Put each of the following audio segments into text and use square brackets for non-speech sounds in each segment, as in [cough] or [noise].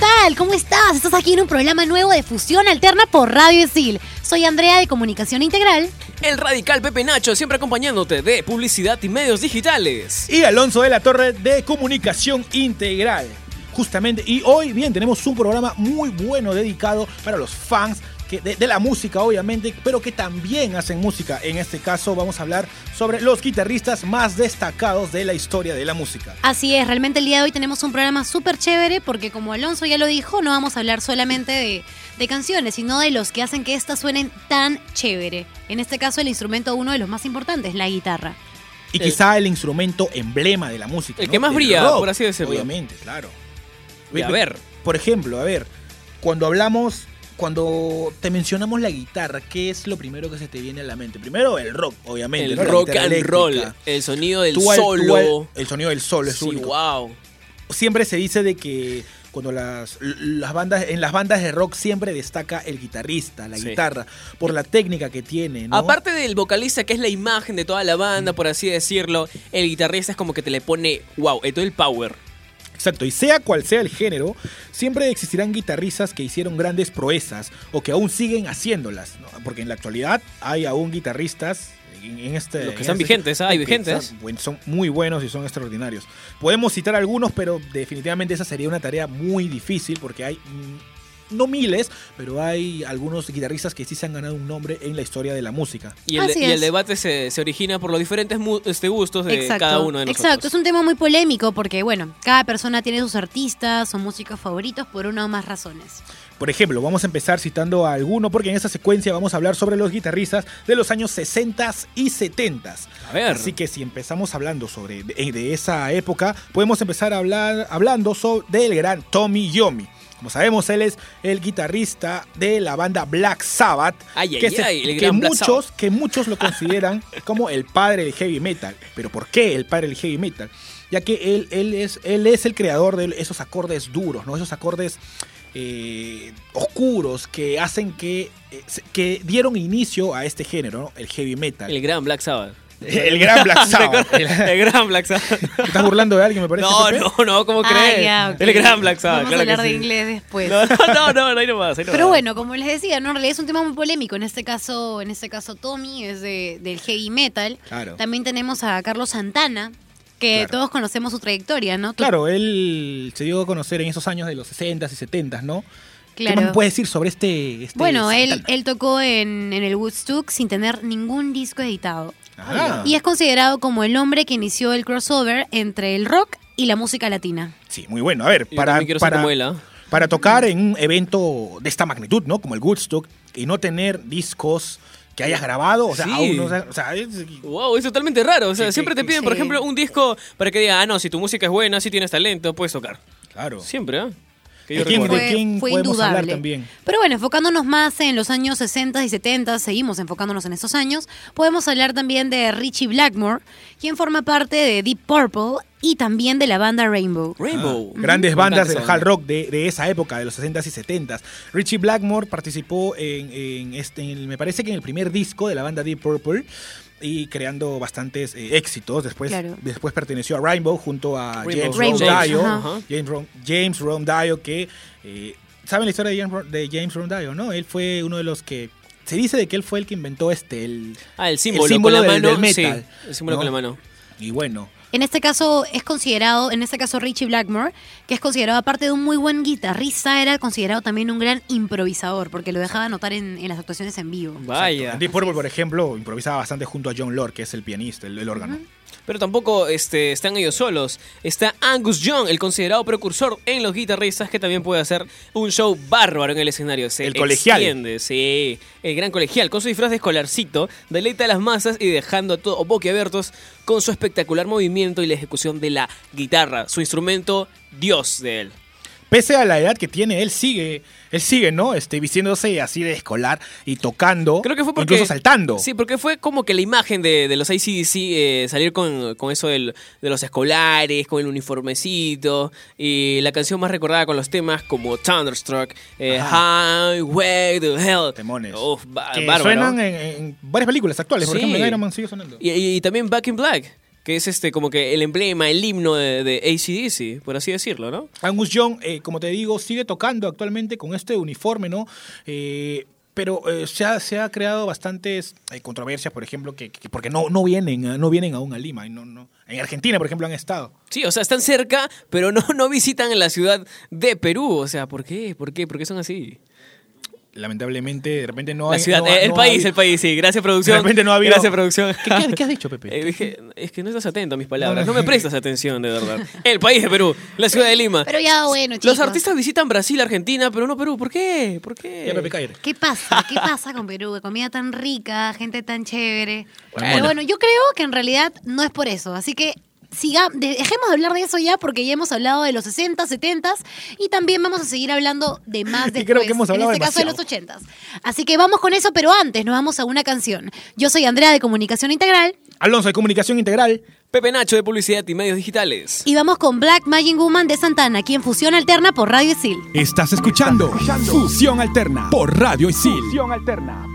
Tal? ¿Cómo estás? Estás aquí en un programa nuevo de Fusión Alterna por Radio Isil. Soy Andrea de Comunicación Integral. El radical Pepe Nacho siempre acompañándote de publicidad y medios digitales. Y Alonso de la Torre de Comunicación Integral. Justamente, y hoy bien tenemos un programa muy bueno dedicado para los fans que- de, de la música, obviamente, pero que también hacen música. En este caso vamos a hablar sobre los guitarristas más destacados de la historia de la música. Así es, realmente el día de hoy tenemos un programa súper chévere porque como Alonso ya lo dijo, no vamos a hablar solamente de, de canciones, sino de los que hacen que éstas suenen tan chévere. En este caso el instrumento uno de los más importantes, la guitarra. Y El- quizá el instrumento emblema de la música. El ¿no? que más brilla, rock, por así decirlo. Obviamente, claro. Y a ver. Por ejemplo, a ver, cuando hablamos, cuando te mencionamos la guitarra, ¿qué es lo primero que se te viene a la mente? Primero el rock, obviamente. El rock and eléctrica. roll. El sonido del Tú al- solo. al- el sonido del solo es Sí, único. wow. Siempre se dice de que cuando las, las bandas, en las bandas de rock siempre destaca el guitarrista, la Sí. guitarra, por la técnica que tiene, ¿no? Aparte del vocalista, que es la imagen de toda la banda, por así decirlo, el guitarrista es como que te le pone, wow, todo el power. Exacto, y sea cual sea el género, siempre existirán guitarristas que hicieron grandes proezas o que aún siguen haciéndolas, ¿no? porque en la actualidad hay aún guitarristas en, este... Los que están este- vigentes. Hay vigentes. están- son muy buenos y son extraordinarios. Podemos citar algunos, pero definitivamente esa sería una tarea muy difícil porque hay... no miles, pero hay algunos guitarristas que sí se han ganado un nombre en la historia de la música. Y el, Así y el es. debate se, se origina por los diferentes este, gustos de cada uno de nosotros. Exacto, es un tema muy polémico porque, bueno, cada persona tiene sus artistas o músicos favoritos por una o más razones. Por ejemplo, vamos a empezar citando a alguno porque en esta secuencia vamos a hablar sobre los guitarristas de los años 60 y 70. A ver. Así que si empezamos hablando sobre de, de esa época, podemos empezar a hablar hablando sobre, del gran Tommy Yomi. Como sabemos, él es el guitarrista de la banda Black Sabbath, Ay, ay, que, se- ay, el que muchos, Sabbath. que muchos lo consideran [laughs] como el padre del heavy metal. Pero ¿por qué el padre del heavy metal? Ya que él, él, es, él es el creador de esos acordes duros, ¿no? esos acordes eh, oscuros que hacen que, eh, que dieron inicio a este género, ¿no? el heavy metal. El gran Black Sabbath. [laughs] El gran Black Sabbath. [laughs] el, gran Black Sabbath. ¿Te estás burlando de alguien, me parece? No, no, no, ¿cómo Ah, crees? El gran Black Sabbath, Vamos a que hablar de sí. inglés después. No, no, no, no, ahí nomás, ahí nomás. Pero bueno, como les decía, ¿no? en realidad es un tema muy polémico. En este caso, en este caso Tommy es de, del heavy metal. Claro. También tenemos a Carlos Santana, que Claro. todos conocemos su trayectoria, ¿no? Claro, él se dio a conocer en esos años de los 60s y 70s, ¿no? ¿Qué Claro. más me puedes decir sobre este, este Bueno, él, él tocó en, en el Woodstock sin tener ningún disco editado. Ah, Y es considerado como el hombre que inició el crossover entre el rock y la música latina. Sí, muy bueno. A ver, Yo para, para, ¿ah? para tocar en un evento de esta magnitud, ¿no? Como el Woodstock, y no tener discos que hayas grabado, o sea, Sí. aún no, o sea, o sea, es- Wow, es totalmente raro. O sea, Sí, siempre sí, te piden, por ejemplo, un disco para que diga, ah, no, si tu música es buena, si tienes talento, puedes tocar. claro. Siempre, ¿ah? Que ¿De yo quién- recuerde. de quién fue podemos hablar indudable. también? Pero bueno, enfocándonos más en los años 60 y 70, seguimos enfocándonos en estos años, podemos hablar también de Richie Blackmore, quien forma parte de Deep Purple y también de la banda Rainbow. Rainbow. Grandes Me bandas del hard rock de, de esa época, de los 60s y 70s. Richie Blackmore participó en, en este, en el- me parece que en el primer disco de la banda Deep Purple y creando bastantes eh, éxitos. Después, Claro. después perteneció a Rainbow junto a Rainbow. James Rainbow, Ron Dio. ajá. James Ron, James Ron Dio, que eh, ¿saben la historia de James, de James Ron Dio? ¿no? Él fue uno de los que se dice de que él fue el que inventó este el Ah, el símbolo, símbolo con la del- mano. del metal, sí, el símbolo ¿no? con la mano. y bueno, En este caso es considerado, en este caso Richie Blackmore, que es considerado aparte de un muy buen guitarrista, era considerado también un gran improvisador, porque lo dejaba notar en, en las actuaciones en vivo. Vaya. Deep Purple, por ejemplo, improvisaba bastante junto a John Lord, que es el pianista, el, el órgano. Pero tampoco este, están ellos solos. Está Angus Young, el considerado precursor en los guitarristas, que también puede hacer un show bárbaro en el escenario. Se El colegial. extiende, sí. El gran colegial, con su disfraz de escolarcito, deleita a las masas y dejando a todos boquiabiertos con su espectacular movimiento y la ejecución de la guitarra, su instrumento Dios de él. Pese a la edad que tiene, él sigue, él sigue, ¿no? Este, vistiéndose así de escolar y tocando. Creo que fue porque. Incluso saltando. Sí, porque fue como que la imagen de, de los ACDC eh, salir con, con eso del- de los escolares, con el uniformecito. Y la canción más recordada con los temas como Thunderstruck, eh, Highway to Hell. Temones. Uf, que suenan en, en varias películas actuales. Por Sí. ejemplo, en Iron Man sigue sonando. Y, y- y también Back in Black, que es este como que el emblema, el himno de, de ACDC, por así decirlo, ¿no? Angus Young, eh, como te digo, sigue tocando actualmente con este uniforme, ¿no? Eh, pero eh, se, ha, se ha creado bastantes controversias, por ejemplo, que, que- porque no, no, vienen, no vienen aún a Lima. no, no. En Argentina, por ejemplo, han estado. Sí, o sea, están cerca, pero no, no visitan la ciudad de Perú. O sea, ¿por qué? ¿Por qué? ¿Por qué son así? Lamentablemente, de repente no La hay- ciudad, no- eh, el no país, el país, sí. Gracias, producción. De repente no ha habido- Gracias, producción. ¿Qué, qué- qué has dicho, [laughs] Pepe? Eh, dije, es que no estás atento a mis [laughs] palabras. No, me [laughs] prestas atención, de verdad. El país de Perú, la ciudad de Lima. Pero ya, bueno, chicos. Los artistas visitan Brasil, Argentina, pero no Perú. ¿Por qué? ¿Por qué? Ya, Pepe, cállate. ¿Qué pasa? ¿Qué pasa con Perú? Comida tan rica, gente tan chévere. Bueno. Pero bueno, yo creo que en realidad no es por eso. Así que siga, de- dejemos de hablar de eso ya porque ya hemos hablado de los 60, 70 y también vamos a seguir hablando de más [laughs] después. creo que hemos hablado en este caso de los 80. Así que vamos con eso, pero antes nos vamos a una canción. Yo soy Andrea de Comunicación Integral Alonso de Comunicación Integral. Pepe Nacho de Publicidad y Medios Digitales. y vamos con Black Magic Woman de Santana, aquí en Fusión Alterna por Radio Isil. Estás escuchando Fusión Alterna por Radio Isil. Fusión Alterna.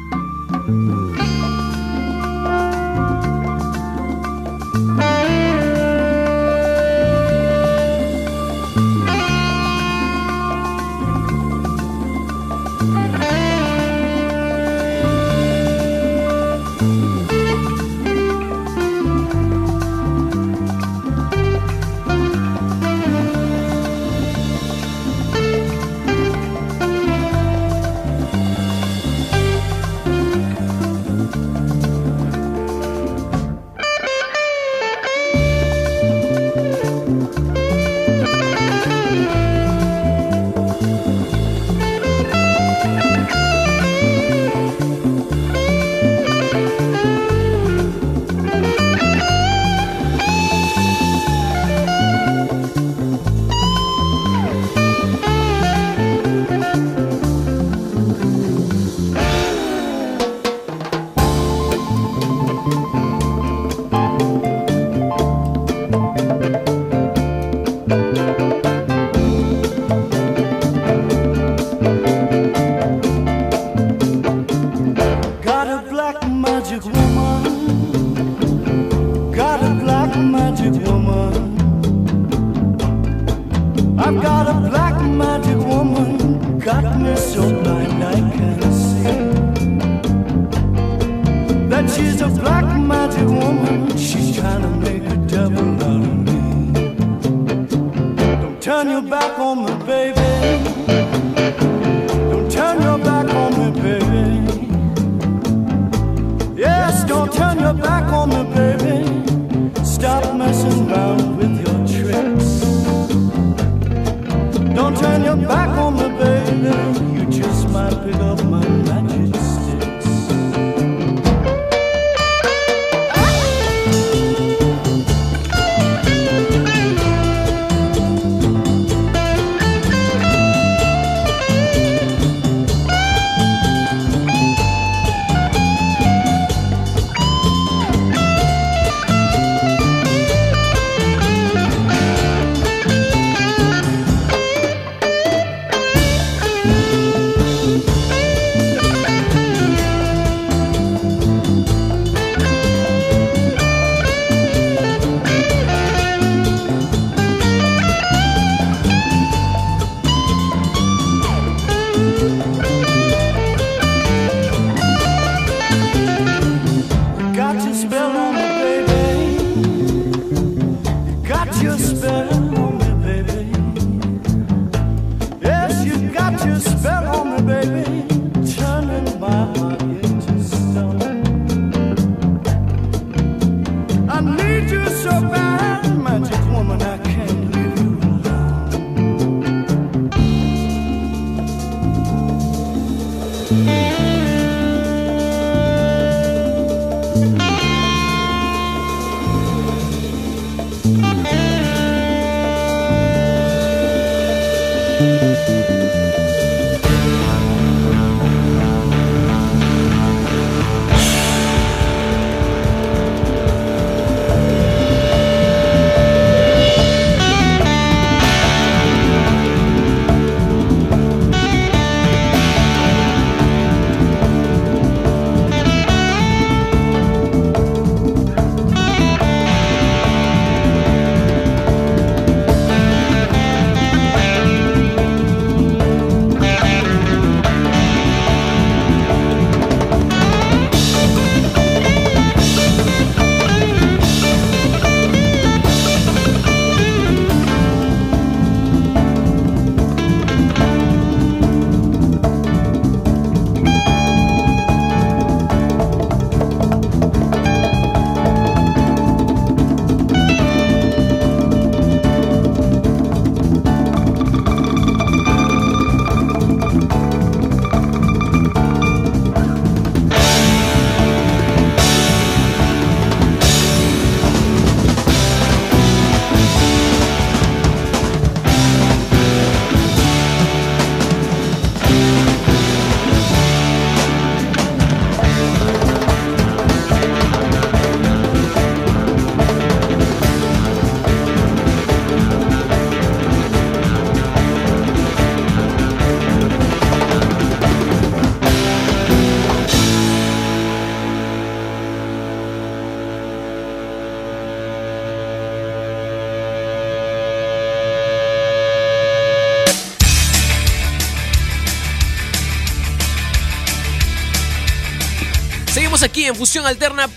Alterna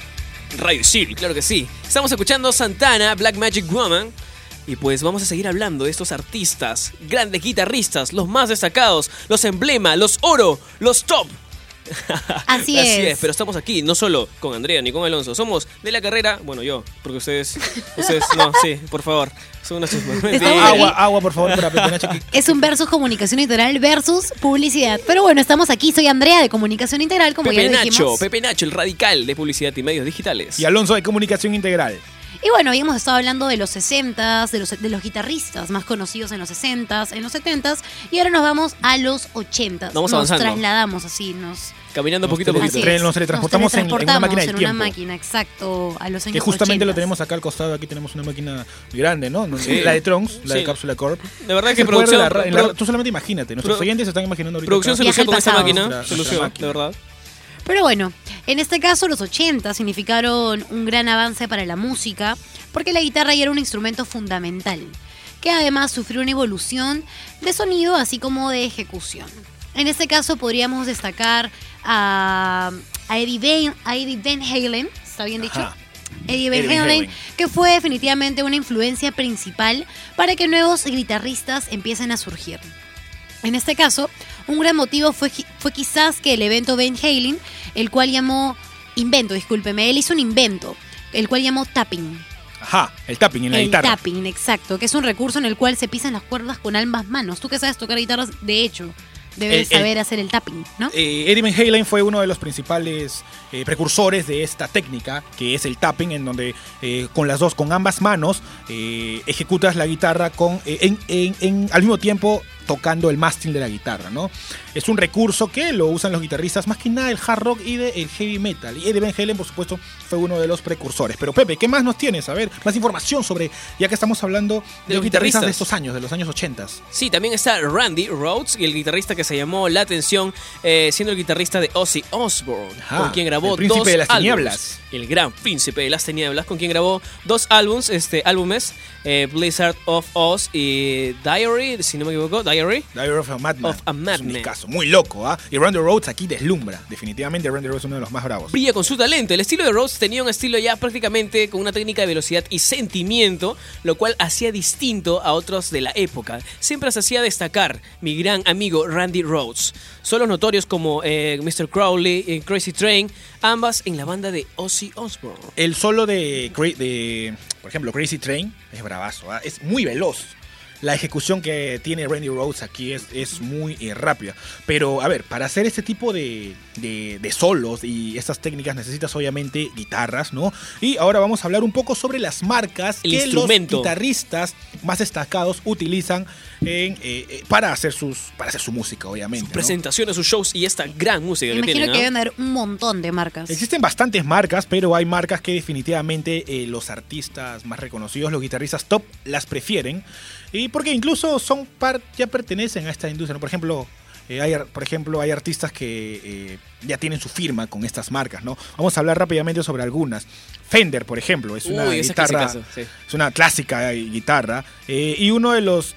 Radio Shield, claro que sí. Estamos escuchando Santana, Black Magic Woman. Y pues vamos a seguir hablando de estos artistas, grandes guitarristas, los más destacados, los emblema, los oro, los top. [laughs] Así es. pero estamos aquí no solo con Andrea ni con Alonso, somos de la carrera, bueno yo, porque ustedes, ustedes, no, [laughs] sí, por favor, son. Agua, agua, por favor, para Pepe Nacho, que- Es un versus comunicación integral versus publicidad. Pero bueno, estamos aquí. Soy Andrea de Comunicación Integral, como Pepe ya lo Nacho, dijimos. Pepe Nacho, el radical de publicidad y medios digitales. Y Alonso de Comunicación Integral. Y bueno, habíamos estado hablando de los 60s, de los, de los guitarristas más conocidos en los 60s, en los 70s, y ahora nos vamos a los 80s. Vamos nos avanzando. trasladamos así, nos... Caminando Nos poquito a poquito. nos teletransportamos en- en una máquina del en una máquina, exacto, a los años Que justamente lo 80s. tenemos acá al costado. Aquí tenemos una máquina grande, ¿no? Sí. La de Trunks, la Sí. de Cápsula Corp. De verdad que producción, la- la- tú solamente imagínate. Nuestros Pro- oyentes se están imaginando ahorita. producción acá. se lució Viaje con pasado. máquina, máquina. de verdad. Pero bueno, en este caso los 80 significaron un gran avance para la música, porque la guitarra ya era un instrumento fundamental, que además sufrió una evolución de sonido así como de ejecución. En este caso podríamos destacar a, a Eddie, Van, a Eddie Van Halen, ¿está bien dicho? Ajá. Eddie Van Halen. que fue definitivamente una influencia principal para que nuevos guitarristas empiecen a surgir. En este caso, un gran motivo fue, fue quizás que el evento Van Halen, el cual llamó, invento, discúlpeme, él hizo un invento, el cual llamó tapping. Ajá, el tapping en la el guitarra. tapping, exacto, que es un recurso en el cual se pisan las cuerdas con ambas manos. Tú que sabes tocar guitarras, de hecho, debes El- el- saber hacer el tapping, ¿no? Eh, Eddie Van Halen fue uno de los principales eh, precursores de esta técnica, que es el tapping, en donde eh, con las dos, con ambas manos, eh, ejecutas la guitarra con, en, en- en- al mismo tiempo tocando el mástil de la guitarra, ¿no? Es un recurso que lo usan los guitarristas más que nada del hard rock y del heavy metal. Y Eddie Van Halen, por supuesto, fue uno de los precursores. Pero Pepe, ¿qué más nos tienes? A ver, más información sobre, ya que estamos hablando de, De los guitarristas de estos años, de los años 80. Sí, también está Randy Rhodes y el guitarrista que se llamó la atención, eh, siendo el guitarrista de Ozzy Osbourne, Ajá, con quien grabó el príncipe dos de las álbumes. tinieblas. El gran príncipe de las tinieblas, con quien grabó dos álbums, este, álbumes, eh, Blizzard of Oz y Diary, si no me equivoco, Diary Diary. Of a Madman. Of a Es un Madman. discazo, muy loco, ¿ah? Y Randy Rhodes aquí deslumbra. Definitivamente Randy Rhodes es uno de los más bravos. Brilla con su talento. El estilo de Rhodes tenía un estilo ya prácticamente con una técnica de velocidad y sentimiento, lo cual hacía distinto a otros de la época. Siempre se hacía destacar mi gran amigo Randy Rhodes. Solos notorios como eh, Mr. Crowley y Crazy Train, ambas en la banda de Ozzy Osbourne. El solo de, por ejemplo, Crazy Train es bravazo, ¿ah? es muy veloz. La ejecución que tiene Randy Rhodes aquí es, es muy eh, rápida. Pero, a ver, para hacer este tipo de, de- de solos y estas técnicas necesitas obviamente guitarras, ¿no? Y ahora vamos a hablar un poco sobre las marcas El que instrumento. los guitarristas más destacados utilizan en, eh, eh, para, hacer sus, para hacer su música, obviamente. ¿no? Presentaciones, sus shows y esta gran música Me que imagino tienen. que deben haber un montón de marcas. Existen bastantes marcas, pero hay marcas que definitivamente eh, los artistas más reconocidos, los guitarristas top, las prefieren. Y porque incluso son par, ya pertenecen a esta industria. ¿no? Por ejemplo, eh, hay, por ejemplo, hay artistas que eh, ya tienen su firma con estas marcas, ¿no? Vamos a hablar rápidamente sobre algunas. Fender, por ejemplo, es una Uy, guitarra, clasicazo, sí. es una clásica eh, guitarra. eh, y uno de los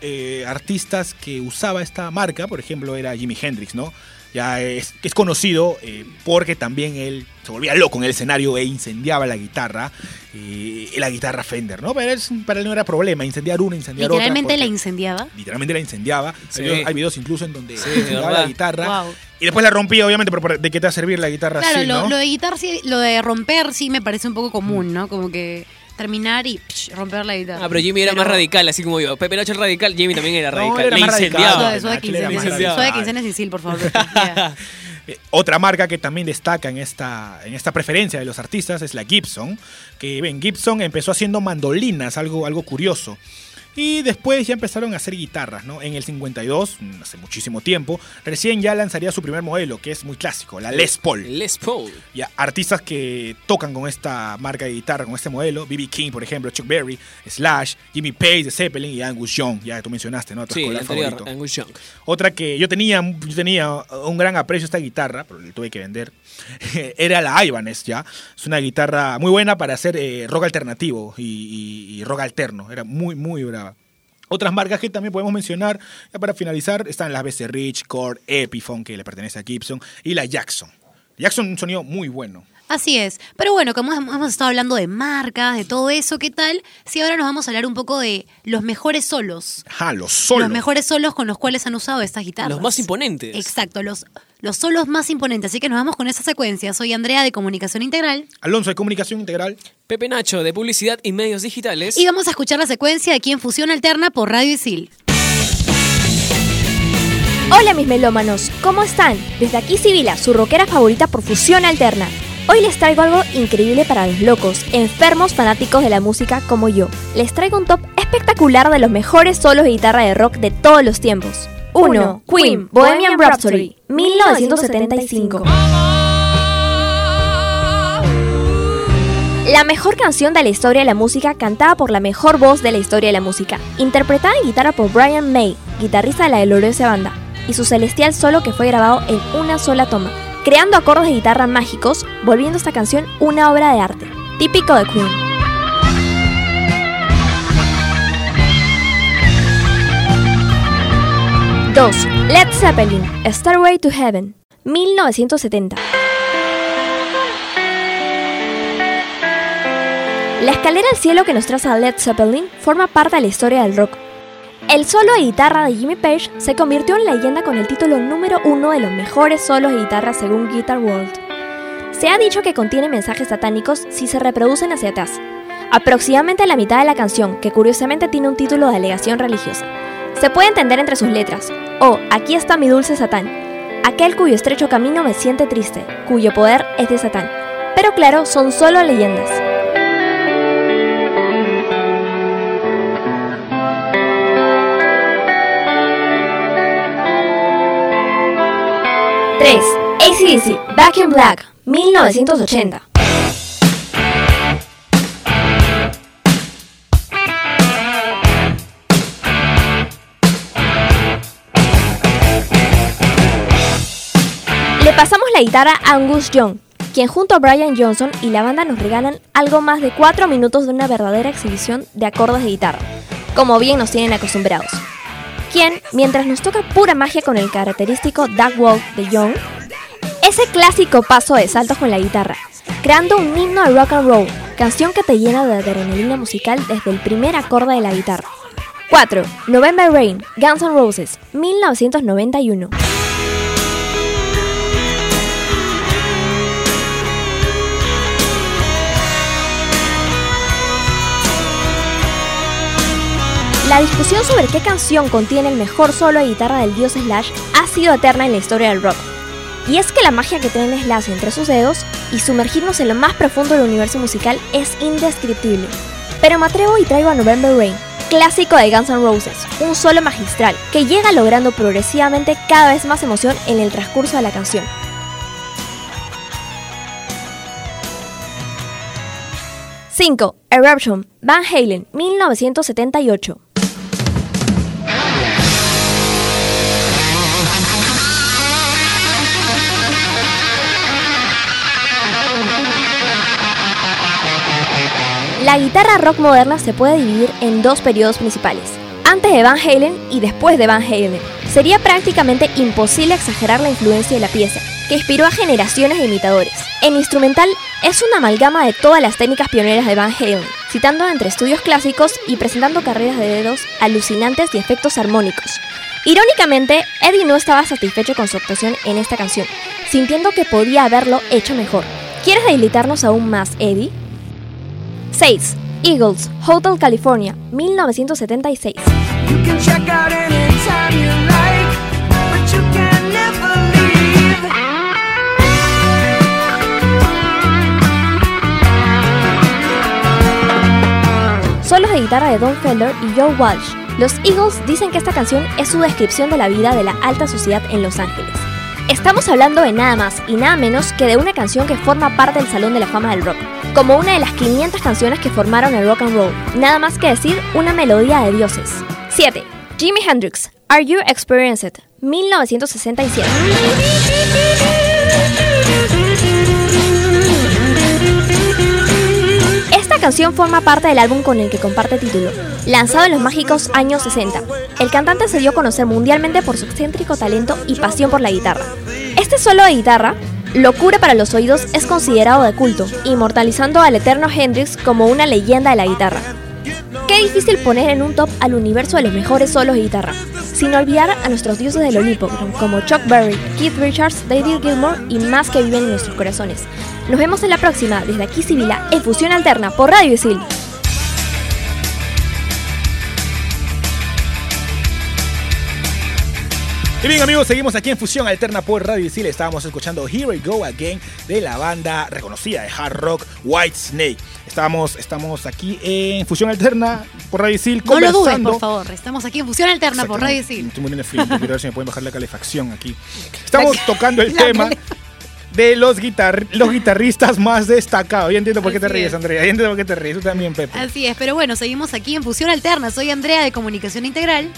artistas que usaba esta marca, por ejemplo, era Jimi Hendrix, ¿no? Ya es, es conocido eh, porque también él se volvía loco en el escenario e incendiaba la guitarra, eh, la guitarra Fender, ¿no? Pero él, para él no era problema, incendiar una, incendiar Literalmente otra. la porque incendiaba. Literalmente la incendiaba. Sí. Hay, videos, hay videos incluso en donde Sí, incendiaba verdad. la guitarra. Wow. Y después la rompía, obviamente, pero ¿de qué te va a servir la guitarra Claro, así, lo, no? lo de guitar sí, lo de romper sí me parece un poco común, ¿no? Como que terminar y psh, romper la guitarra. Ah, pero Jimmy era Pero- más radical, así como yo. Pepe Nacho es radical, Jimmy también era No, radical. era Le más radical. incendiaba. Era radical. Suave quincenas y sil, por favor. [laughs] Eh, Otra marca que también destaca en esta, en esta preferencia de los artistas es la Gibson, que ven, Gibson empezó haciendo mandolinas, algo, algo curioso. Y después ya empezaron a hacer guitarras, ¿no? En el 52, mm, hace muchísimo tiempo, recién ya lanzaría su primer modelo, que es muy clásico, la Les Paul. Les Paul. Ya, artistas que tocan con esta marca de guitarra, con este modelo, B.B. King, por ejemplo, Chuck Berry, Slash, Jimmy Page de Zeppelin y Angus Young, ya tú mencionaste, ¿no? Tu Sí, anterior, favorito. Angus Young. Otra que yo tenía, yo tenía un gran aprecio a esta guitarra, pero le tuve que vender, [laughs] era la Ibanez, ¿ya? Es una guitarra muy buena para hacer eh, rock alternativo y, y- y rock alterno, era muy, muy brava. Otras marcas que también podemos mencionar, ya para finalizar, están las BC Rich, Cord, Epiphone, que le pertenece a Gibson, y la Jackson. Jackson un sonido muy bueno. Así es. Pero bueno, como hemos estado hablando de marcas, de todo eso, ¿qué tal? Si ahora nos vamos a hablar un poco de los mejores solos. Ajá, los solos. Los mejores solos con los cuales han usado estas guitarras. Los más imponentes. Exacto, los, los solos más imponentes. Así que nos vamos con esa secuencia. Soy Andrea de Comunicación Integral Alonso de Comunicación Integral. Pepe Nacho, de Publicidad y Medios Digitales. y vamos a escuchar la secuencia de aquí en Fusión Alterna por Radio Isil. Hola mis melómanos, ¿cómo están? Desde aquí Sibila, su rockera favorita por fusión alterna. Hoy les traigo algo increíble para los locos, enfermos fanáticos de la música como yo. Les traigo un top espectacular de los mejores solos de guitarra de rock de todos los tiempos. 1. Queen, Bohemian Rhapsody, 1975. La mejor canción de la historia de la música cantada por la mejor voz de la historia de la música, interpretada en guitarra por Brian May, guitarrista de la gloriosa banda, y su celestial solo que fue grabado en una sola toma, creando acordes de guitarra mágicos, volviendo esta canción una obra de arte, típico de Queen. Dos, Led Zeppelin, Starway to Heaven, 1970. La escalera al cielo que nos traza Led Zeppelin forma parte de la historia del rock. El solo de guitarra de Jimmy Page se convirtió en leyenda con el título número uno de los mejores solos de guitarra según Guitar World. Se ha dicho que contiene mensajes satánicos si se reproducen hacia atrás, aproximadamente la mitad de la canción, que curiosamente tiene un título de alegación religiosa. Se puede entender entre sus letras, oh, aquí está mi dulce Satán, aquel cuyo estrecho camino me siente triste, cuyo poder es de Satán. Pero claro, son solo leyendas. Tres, ACDC, Back in Black, 1980. Le pasamos la guitarra a Angus Young, quien junto a Brian Johnson y la banda nos regalan algo más de 4 minutos de una verdadera exhibición de acordes de guitarra, como bien nos tienen acostumbrados. Quien, mientras nos toca pura magia con el característico Duck Walk de Young, ese clásico paso de saltos con la guitarra, creando un himno de rock and roll, canción que te llena de adrenalina musical desde el primer acorde de la guitarra. 4. November Rain, Guns N' Roses, 1991. La discusión sobre qué canción contiene el mejor solo de guitarra del dios Slash ha sido eterna en la historia del rock. Y es que la magia que tiene Slash entre sus dedos y sumergirnos en lo más profundo del universo musical es indescriptible. Pero me atrevo y traigo a November Rain, clásico de Guns N' Roses, un solo magistral que llega logrando progresivamente cada vez más emoción en el transcurso de la canción. ¡5! Eruption, Van Halen, 1978. La guitarra rock moderna se puede dividir en dos periodos principales, antes de Van Halen y después de Van Halen. Sería prácticamente imposible exagerar la influencia de la pieza, que inspiró a generaciones de imitadores. En instrumental es una amalgama de todas las técnicas pioneras de Van Halen, citando entre estudios clásicos y presentando carreras de dedos alucinantes y efectos armónicos. Irónicamente, Eddie no estaba satisfecho con su actuación en esta canción, sintiendo que podía haberlo hecho mejor. ¿Quieres debilitarnos aún más, Eddie? 6. Eagles, Hotel California, 1976. You can check out anytime you like, but you can never leave. Solos de guitarra de Don Felder y Joe Walsh. Los Eagles dicen que esta canción es su descripción de la vida de la alta sociedad en Los Ángeles. Estamos hablando de nada más y nada menos que de una canción que forma parte del Salón de la Fama del Rock, como una de las 500 canciones que formaron el rock and roll. Nada más que decir una melodía de dioses. 7. Jimi Hendrix, Are You Experienced? 1967. Esta canción forma parte del álbum con el que comparte título, lanzado en los mágicos años 60. El cantante se dio a conocer mundialmente por su excéntrico talento y pasión por la guitarra. Este solo de guitarra, locura para los oídos, es considerado de culto, inmortalizando al eterno Hendrix como una leyenda de la guitarra. Qué difícil poner en un top al universo de los mejores solos de guitarra, sin olvidar a nuestros dioses del Olimpo, como Chuck Berry, Keith Richards, David Gilmour y más que viven en nuestros corazones. Nos vemos en la próxima, desde aquí Sibila, en Fusión Alterna por Radio Isil. Y bien amigos, seguimos aquí en Fusión Alterna por Radio Isil. Estábamos escuchando Here We Go Again de la banda reconocida de hard rock White Snake. Estamos, estamos aquí en Fusión Alterna por Radio Isil No lo dudes, por favor. Estamos aquí en Fusión Alterna por Radio. Isil. Estoy muriendo de frío, quiero ver si me pueden bajar la calefacción aquí. Estamos tocando el [laughs] tema de los, guitar los guitarristas más destacados. Ya entiendo por qué te ríes, es. Andrea. Ya entiendo por qué te ríes. Tú también, Pepe. Así es, pero bueno, seguimos aquí en Fusión Alterna. Soy Andrea de Comunicación Integral.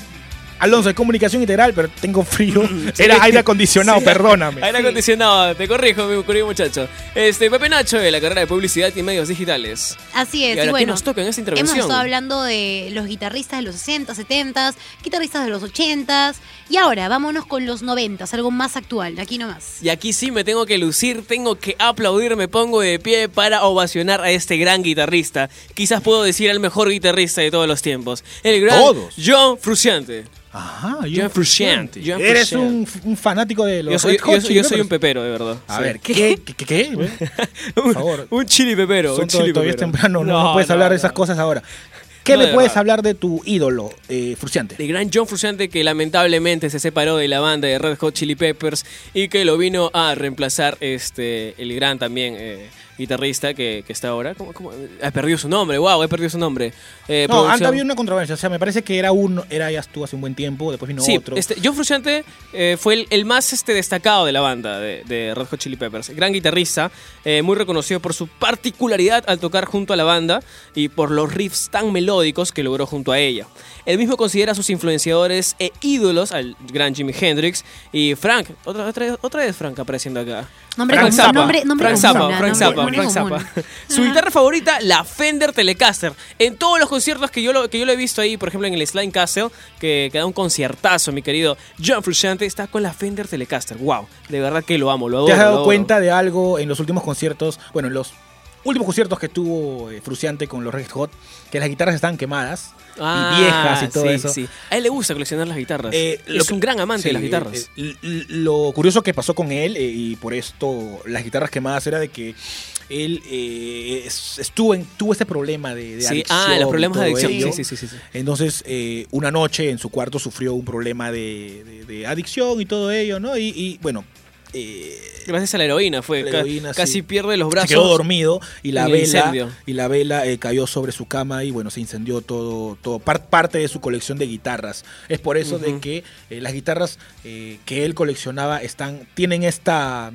Alonso, de comunicación integral, pero tengo frío. [laughs] Era aire acondicionado, Sí. perdóname. Aire acondicionado, te corrijo, mi querido muchacho. Este, Pepe Nacho de la carrera de Publicidad y Medios Digitales. Así es. Y ahora, ¿qué bueno, nos toca en esta Hemos intervención? estado hablando de los guitarristas de los 60, 70, guitarristas de los 80 y ahora vámonos con los 90, algo más actual, aquí nomás. Y aquí sí me tengo que lucir, tengo que aplaudir, me pongo de pie para ovacionar a este gran guitarrista. Quizás puedo decir el mejor guitarrista de todos los tiempos. El gran Todos. John Frusciante. Ajá, John Frusciante, John Eres un, un fanático de los Yo soy, Red Hot yo Chili yo soy un pepero, de verdad. A Sí. ver, [laughs] ¿qué? ¿Qué? ¿Qué? qué? Por un, favor. un chili pepero. Son un chili todavía es pepero. temprano, no, no puedes hablar de esas cosas ahora. ¿Qué No, me de puedes verdad. hablar de tu ídolo, eh, Fruciante? El gran John Frusciante que lamentablemente se separó de la banda de Red Hot Chili Peppers y que lo vino a reemplazar este el gran también eh, guitarrista que, que está ahora. ¿Cómo, cómo? Ha perdido su nombre, wow, he perdido su nombre. Eh, No, antes había una controversia, o sea, me parece que era uno, era ya estuvo hace un buen tiempo, después vino Sí, otro. este, John Frusciante eh, fue el, el más este, destacado de la banda de, de Red Hot Chili Peppers. Gran guitarrista, eh, muy reconocido por su particularidad al tocar junto a la banda y por los riffs tan melódicos que logró junto a ella. Él mismo considera a sus influenciadores e ídolos al gran Jimi Hendrix y Frank. Otra, otra, otra vez Frank apareciendo acá. Nombre Frank común, Zappa. nombre, nombre Frank Zappa, ah, Frank Zappa. Zappa, muy Frank común. Zappa. Su guitarra favorita, la Fender Telecaster. En todos los conciertos que yo lo, que yo lo he visto ahí, por ejemplo en el Slime Castle, que, que da un conciertazo, mi querido John Frusciante, está con la Fender Telecaster. Wow, de verdad que lo amo, lo adoro. ¿Te has dado cuenta de algo en los últimos conciertos? Bueno, en los últimos conciertos que tuvo eh, Fruciante con los Red Hot, que las guitarras estaban quemadas Ah, y viejas y todo sí, eso. sí. A él le gusta coleccionar las guitarras. Eh, es que- un gran amante sí, de las guitarras. eh, eh, lo curioso que pasó con él, y por esto las guitarras quemadas, era de que él es- estuvo en, tuvo ese problema de, adicción. ah, los problemas de adicción. ello. Sí, sí, sí. Entonces, eh, una noche en su cuarto sufrió un problema de, de- de adicción y todo ello, ¿no? Y, y, bueno, eh, Gracias a la heroína fue. La ca- heroína, casi sí. pierde los se brazos. quedó dormido y la vela incendio. y la vela eh, cayó sobre su cama y bueno se incendió todo todo par- parte de su colección de guitarras es por eso de que eh, las guitarras que él coleccionaba están tienen esta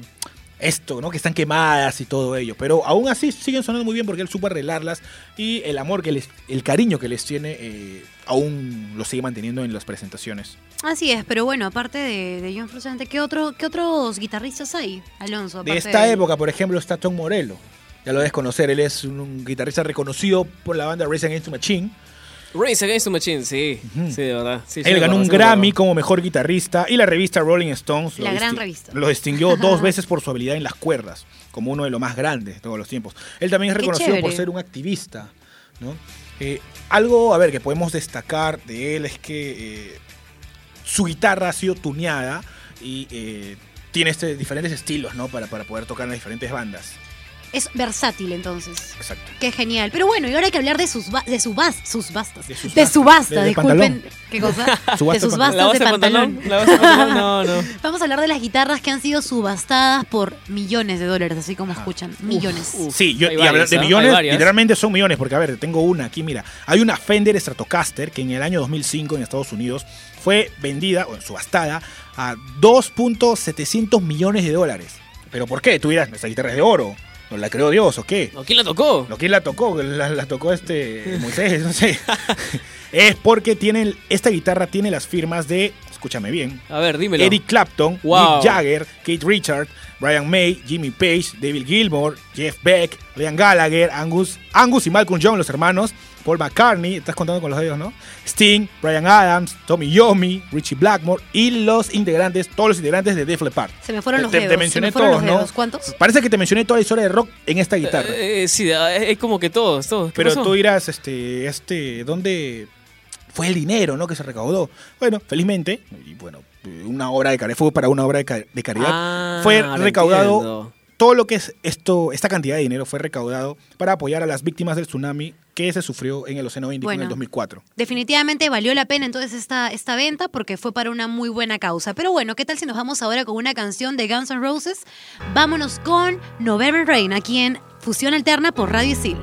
esto no que están quemadas y todo ello pero aún así siguen sonando muy bien porque él supo arreglarlas y el amor que les el cariño que les tiene eh, aún lo sigue manteniendo en las presentaciones Así es, pero bueno, aparte de, de John Frusciante, ¿qué, otro, ¿qué otros guitarristas hay, Alonso? De esta de- época, por ejemplo, está Tom Morello. Ya lo debes conocer, él es un, un guitarrista reconocido por la banda Race Against the Machine. Race Against the Machine, sí. Sí, de verdad. Sí, él ganó un Grammy como mejor guitarrista y la revista Rolling Stones La lo, gran revista. lo distinguió dos [laughs] veces por su habilidad en las cuerdas, como uno de los más grandes de todos los tiempos. Él también es Qué reconocido por ser un activista. ¿no? Eh, algo, a ver, que podemos destacar de él es que eh, su guitarra ha sido tuneada y eh, tiene este, diferentes estilos ¿no? para, para poder tocar en las diferentes bandas. Es versátil entonces. Exacto. Qué genial. Pero bueno, y ahora hay que hablar de sus ba- de su bas sus bastas. De sus De bastas. su basta, De- de disculpen. ¿Qué cosa? [laughs] Subasta de sus bastas ¿La base de pantalón. pantalón? ¿La base de pantalón? No, no. [laughs] Vamos a hablar de las guitarras que han sido subastadas por millones de dólares, así como escuchan. Millones. uf. Sí, yo, y hablar de ¿ah? Hay millones, literalmente son millones, porque a ver, tengo una aquí, mira. Hay una Fender Stratocaster que en el año 2005 en Estados Unidos fue vendida o subastada a 2.700 millones de dólares. ¿Pero por qué? Tú dirás, esa guitarra es de oro, ¿no la creó Dios o qué? ¿No, ¿Quién la tocó? ¿No, ¿Quién la tocó? La, la tocó este Moisés, no sé. [laughs] es porque tienen, esta guitarra tiene las firmas de, escúchame bien, A ver, dímelo. Eric Clapton, Wow. Mick Jagger, Kate Richard, Brian May, Jimmy Page, David Gilmour, Jeff Beck, Liam Gallagher, Angus, Angus y Malcolm Young, los hermanos, Paul McCartney, estás contando con los dedos, ¿no? Sting, Brian Adams, Tommy Yomi, Richie Blackmore y los integrantes, todos los integrantes de Def Leppard. Se me fueron los Te- te dedos. se mencioné me fueron todos, los ¿no? dedos. ¿Cuántos? Parece que te mencioné toda la historia de rock en esta guitarra. Eh, eh, sí, eh, es como que todos, todos. ¿Qué Pero pasó? tú dirás, este, este, ¿dónde fue el dinero, no, que se recaudó? Bueno, felizmente, y bueno, una obra de caridad, fue para una obra de, ca- de caridad, Ah, fue recaudado, entiendo. todo lo que es esto, esta cantidad de dinero fue recaudado para apoyar a las víctimas del tsunami que se sufrió en el Océano Índico en el 2004. Definitivamente valió la pena entonces esta, esta venta porque fue para una muy buena causa. Pero bueno, ¿qué tal si nos vamos ahora con una canción de Guns N' Roses? Vámonos con November Rain, aquí en Fusión Alterna por Radio Isil.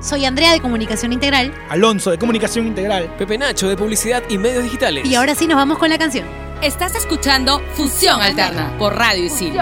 Soy Andrea de Comunicación Integral Alonso, de Comunicación Integral. Pepe Nacho de Publicidad y Medios Digitales. y ahora sí nos vamos con la canción. Estás escuchando Fusión Alterna por Radio Isil.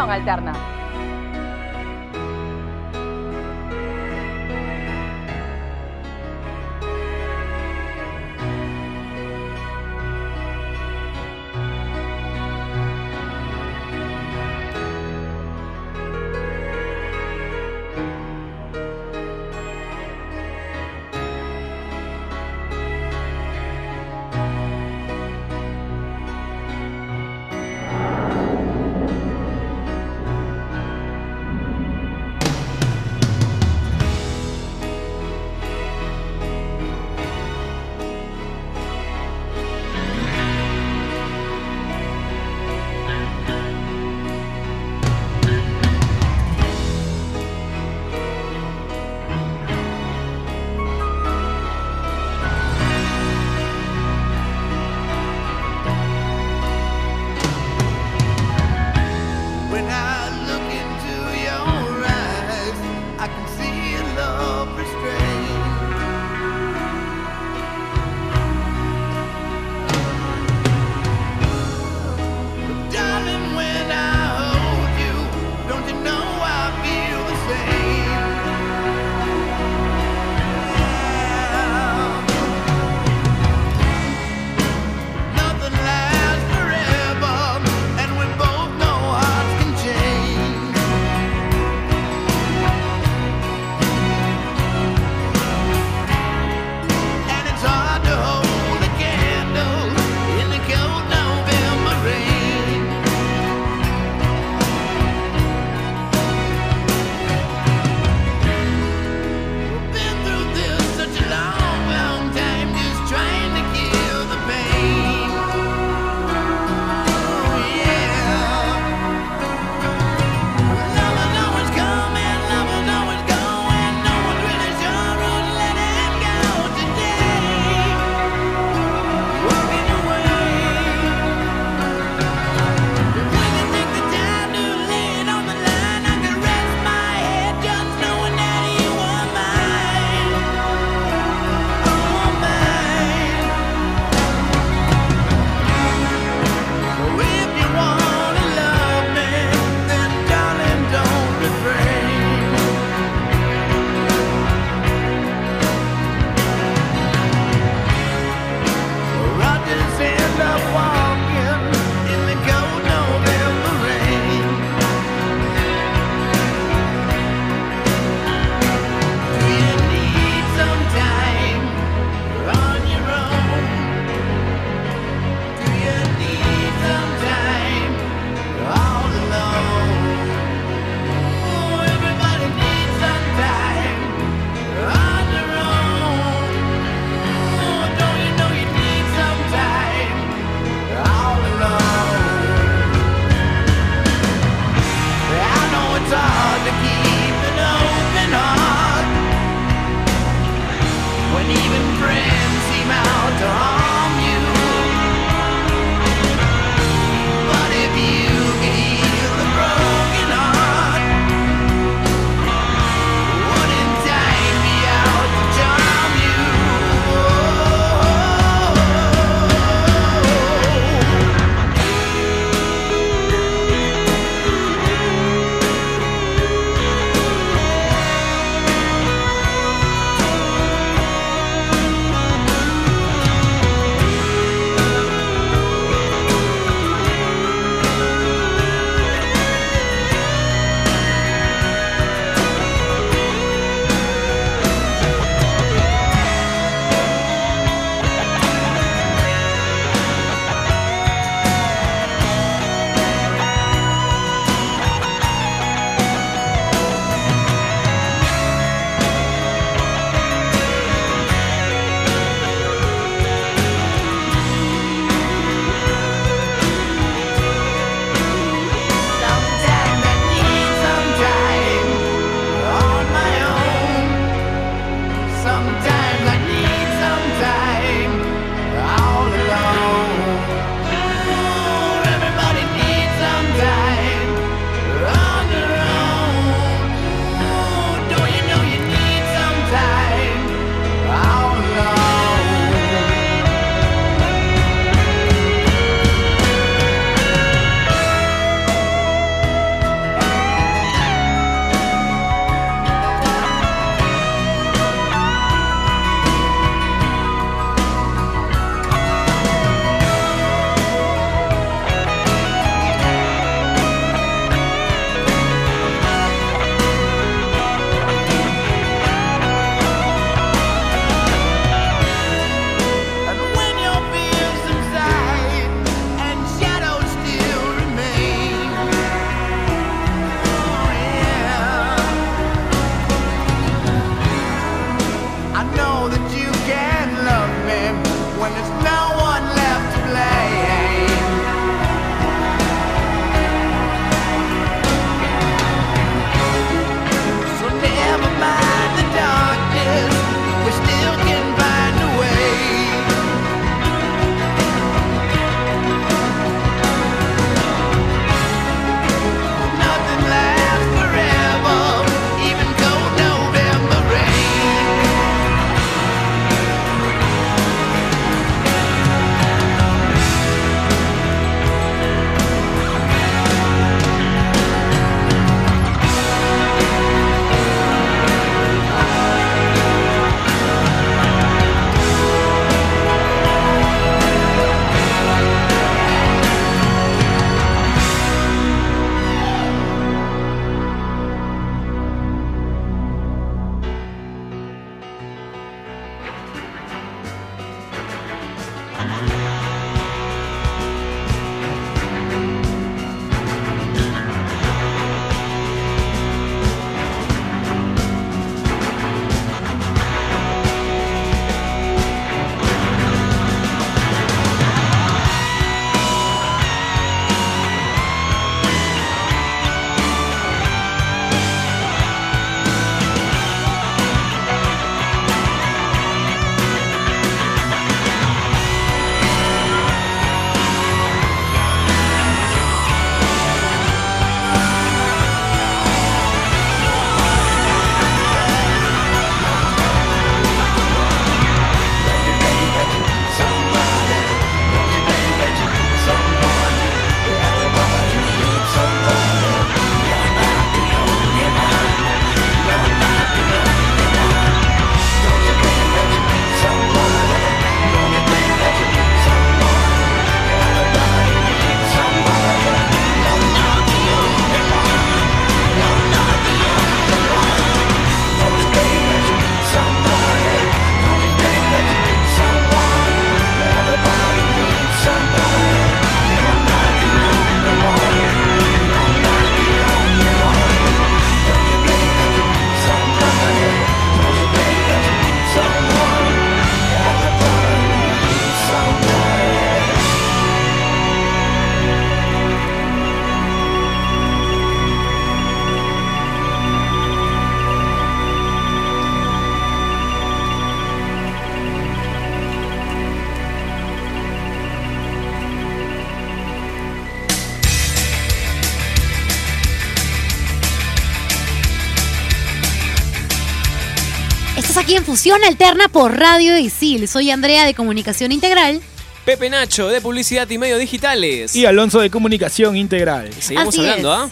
Fusión Alterna por Radio Isil. Soy Andrea de Comunicación Integral. Pepe Nacho, de Publicidad y Medios Digitales. Y Alonso de Comunicación Integral. Seguimos Así hablando. ¿ah?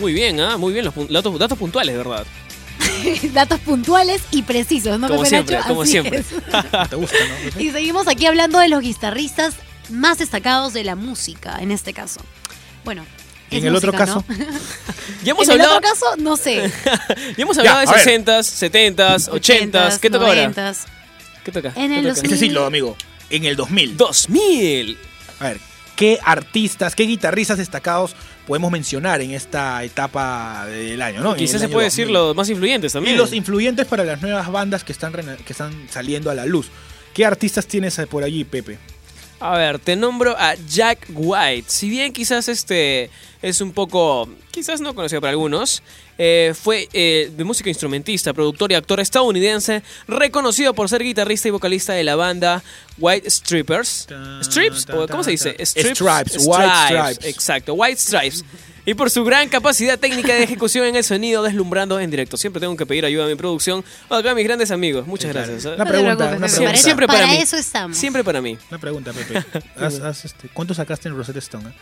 Muy bien, ¿ah? Muy bien, los datos, datos puntuales, ¿verdad? [laughs] Datos puntuales y precisos, ¿no, Como Pepe siempre, Nacho? como Así siempre. es. [laughs] ¿Te gusta, no? Pepe? [laughs] Y seguimos aquí hablando de los guitarristas más destacados de la música, en este caso. Bueno. En el otro música, caso. ¿no? [laughs] Ya hemos en el hablado, otro caso, no sé. [laughs] ya hemos Ya, hablado de a ver. 60s, 70s, 80s. ¿Qué toca ahora? 90s. ¿Qué toca? En ¿Qué el toca? 2000. Ese siglo, amigo. En el 2000. 2000. A ver, ¿qué artistas, qué guitarristas destacados podemos mencionar en esta etapa del año, no? En Quizás el se año puede decir 2000. los más influyentes Y también. los influyentes para las nuevas bandas que están, rena- que están saliendo a la luz. ¿Qué artistas tienes por allí, Pepe? A ver, te nombro a Jack White. Si bien quizás este es un poco, quizás no conocido para algunos, eh, fue eh, de música instrumentista, productor y actor estadounidense, reconocido por ser guitarrista y vocalista de la banda White Strippers. ¿Strips? ta, ¿O ta, ¿Cómo se dice? ta. Stripes, White Stripes. Exacto, White Stripes. Y por su gran capacidad técnica de ejecución en el sonido, deslumbrando en directo. Siempre tengo que pedir ayuda a mi producción. O acá a mis grandes amigos. Muchas gracias. ¿eh? Una No te pregunta, preocupes, una Pepe, pregunta. para, Siempre para para mí. eso estamos. Siempre para mí. Una pregunta, Pepe. [laughs] Haz- haz, este, ¿Cuánto sacaste en Rosetta Stone? eh?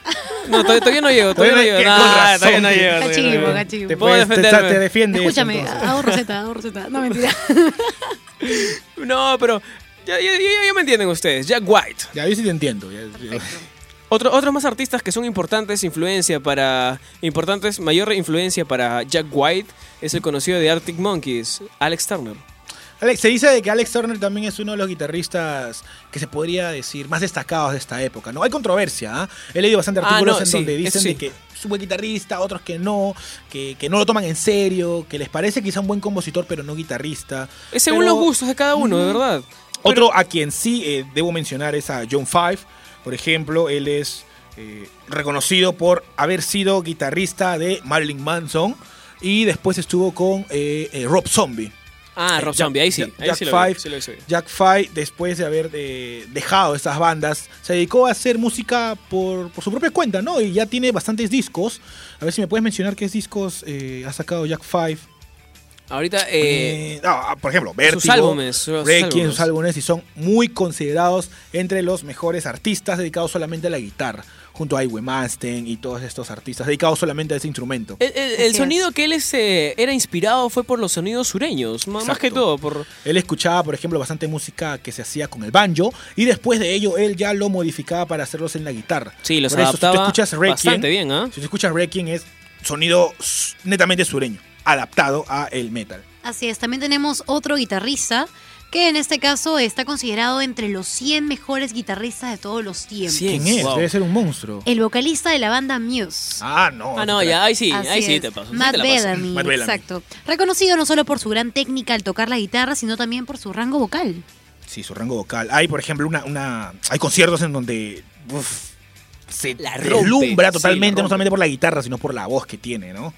No, todavía, todavía no llego, todavía no Todavía llego. no- razón. todavía no llego. todavía no Cachivo, llego. cachivo. Te, Puedo puedes- te- defenderme. te defiendes. Escúchame, entonces. hago receta, hago receta. No, mentira. [laughs] No, pero ya, ya, ya- ya me entienden ustedes. Jack White. Ya, yo sí te entiendo. ya- Otro- otros más artistas que son importantes influencia para importantes mayor influencia para Jack White es el conocido de Arctic Monkeys, Alex Turner. Alex, se dice de que Alex Turner también es uno de los guitarristas que se podría decir más destacados de esta época, ¿no? Hay controversia, ¿ah? He leído bastantes Ah, artículos no, en sí, donde dicen sí. de que es un buen guitarrista, otros que no, que, que no lo toman en serio, que les parece quizá un buen compositor, pero no guitarrista. Es según Pero los gustos de cada uno, de verdad. Otro a quien sí eh, debo mencionar es a John Five, por ejemplo, él es eh, reconocido por haber sido guitarrista de Marilyn Manson y después estuvo con eh, eh, Rob Zombie. Ah, Rob Zombie, ahí sí. Jack- ahí Jack sí lo vi, Five, vi, sí lo. Jack Five, después de haber eh, dejado estas bandas, se dedicó a hacer música por, por su propia cuenta, ¿no? Y ya tiene bastantes discos. A ver si me puedes mencionar qué discos eh, ha sacado Jack Five. Ahorita, eh, Eh, ah, por ejemplo, Vértigo, álbumes, sus Requiem, álbumes. sus álbumes, y son muy considerados entre los mejores artistas dedicados solamente a la guitarra, junto a Iwe Manstein y todos estos artistas dedicados solamente a ese instrumento. el, el- el Así es. sonido que él es, eh, era inspirado fue por los sonidos sureños, más, que todo por Él escuchaba, por ejemplo, bastante música que se hacía con el banjo y después de ello él ya lo modificaba para hacerlos en la guitarra. Sí, los Por eso, si tú adaptaba escuchas Requiem, bastante bien, ¿ah? Si tú escuchas Requiem es sonido netamente sureño, adaptado a el metal. Así es, también tenemos otro guitarrista que en este caso está considerado entre los 100 mejores guitarristas de todos los tiempos. Cien. ¿Quién es? Wow. Debe ser un monstruo. El vocalista de la banda Muse. Ah, no. Ah, no, ya, ahí sí, Así ahí sí te paso. sí Matt te la paso. Bellamy, Matt Bellamy. exacto. Reconocido no solo por su gran técnica al tocar la guitarra, sino también por su rango vocal. Sí, su rango vocal. Hay, por ejemplo, una, una hay conciertos en donde uf, se La rompe, deslumbra sí, totalmente, no solamente por la guitarra, sino por la voz que tiene, ¿no?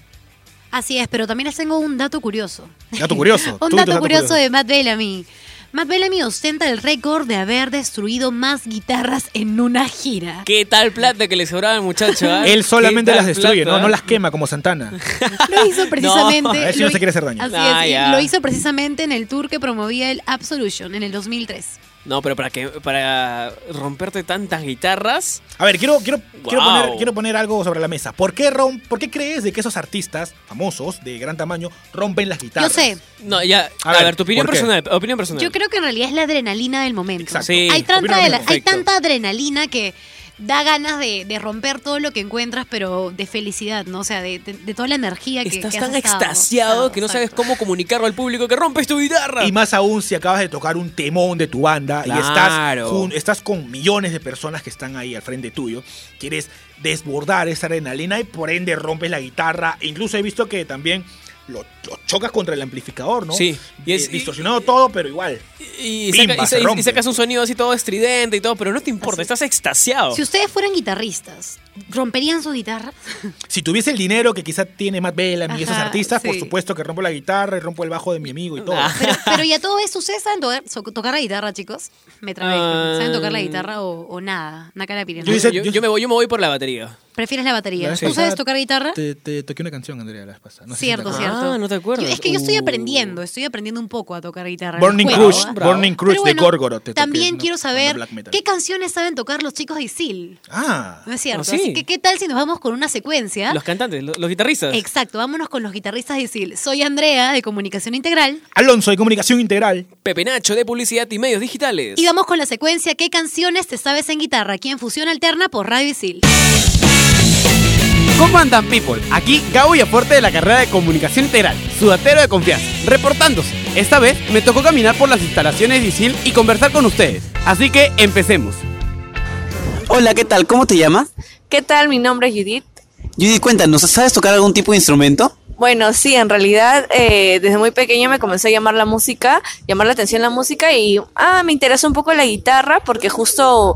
Así es, pero también les tengo un dato curioso. Dato curioso. [laughs] un dato curioso de Matt Bellamy. Matt Bellamy ostenta el récord de haber destruido más guitarras en una gira. ¿Qué tal plata que le sobraba al muchacho? [laughs] ah? Él solamente ¿Qué las destruye, plata? ¿no? No las quema como Santana. [laughs] Lo hizo precisamente. a ese no se quiere hacer daño. Así Ah, es, ya. lo hizo precisamente en el tour que promovía el Absolution en el 2003. No, pero para que para romperte tantas guitarras, A ver, quiero, quiero, quiero, poner, quiero poner algo sobre la mesa. ¿Por qué, rom- ¿Por qué crees de que esos artistas famosos de gran tamaño rompen las Yo guitarras? sé, no, ya, A a, ver, ver, tu opinión personal, opinión personal. yo creo que en realidad es la adrenalina del momento. Exacto. Sí, hay, tanta de la- hay tanta adrenalina que da ganas de, de romper todo lo que encuentras, pero de felicidad, ¿no? O sea, de, de- de toda la energía que Estás que tan has estado. extasiado que no Exacto. sabes cómo comunicarlo al público que rompes tu guitarra. Y más aún si acabas de tocar un temón de tu banda y estás, Claro. jun- estás con millones de personas que están ahí al frente tuyo, quieres desbordar esa adrenalina y por ende rompes la guitarra. Incluso he visto que también lo, lo chocas contra el amplificador, ¿no? Sí, y es- Eh, distorsionado todo, pero igual. y, Pimba, saca- y se sacas un sonido así todo estridente y todo, pero no te importa, Así. estás extasiado. Si ustedes fueran guitarristas, ¿romperían su guitarra? [laughs] Si tuviese el dinero que quizá tiene Matt Bellamy y esos artistas, por supuesto que rompo la guitarra y rompo el bajo de mi amigo y todo. Ah. Pero, [laughs] pero ya todo eso, ¿ustedes saben tocar, so- tocar la guitarra, chicos? Me trabé. Ah. ¿Saben tocar la guitarra o, o nada? Nada cara yo, Yo hice- yo- yo- yo me voy, yo me voy por la batería. Prefieres la batería. La ¿Tú sabes tocar guitarra? Te, te toqué una canción, Andrea, la vez pasada. No sé si Cierto, cierto. Ah, no te acuerdas. Yo- es que yo estoy Uh. aprendiendo, estoy aprendiendo un poco a tocar guitarra. Burning Crush. Bravo. Burning Crush bueno, de Gorgoroth. te También quiero saber qué canciones saben tocar los chicos de Isil. Ah, ¿No es cierto? Sí. Así que, ¿qué tal si nos vamos con una secuencia? Los cantantes, los, los guitarristas. Exacto, vámonos con los guitarristas de Isil. Soy Andrea, de Comunicación Integral. Alonso de Comunicación Integral. Pepe Nacho de Publicidad y Medios Digitales. Y vamos con la secuencia ¿Qué canciones te sabes en guitarra? Aquí en Fusión Alterna por Radio Isil. ¿Cómo andan, people? Aquí Gabo y Aporte de la carrera de Comunicación Integral, sudatero de confianza, reportándose. Esta vez me tocó caminar por las instalaciones de ISIL y conversar con ustedes. Así que empecemos. Hola, ¿qué tal? ¿Cómo te llamas? ¿Qué tal? Mi nombre es Judith. Judy, cuéntanos, ¿sabes tocar algún tipo de instrumento? Bueno, sí, en realidad eh, desde muy pequeña me comenzó a llamar la música, llamar la atención la música y ah, me interesó un poco la guitarra porque justo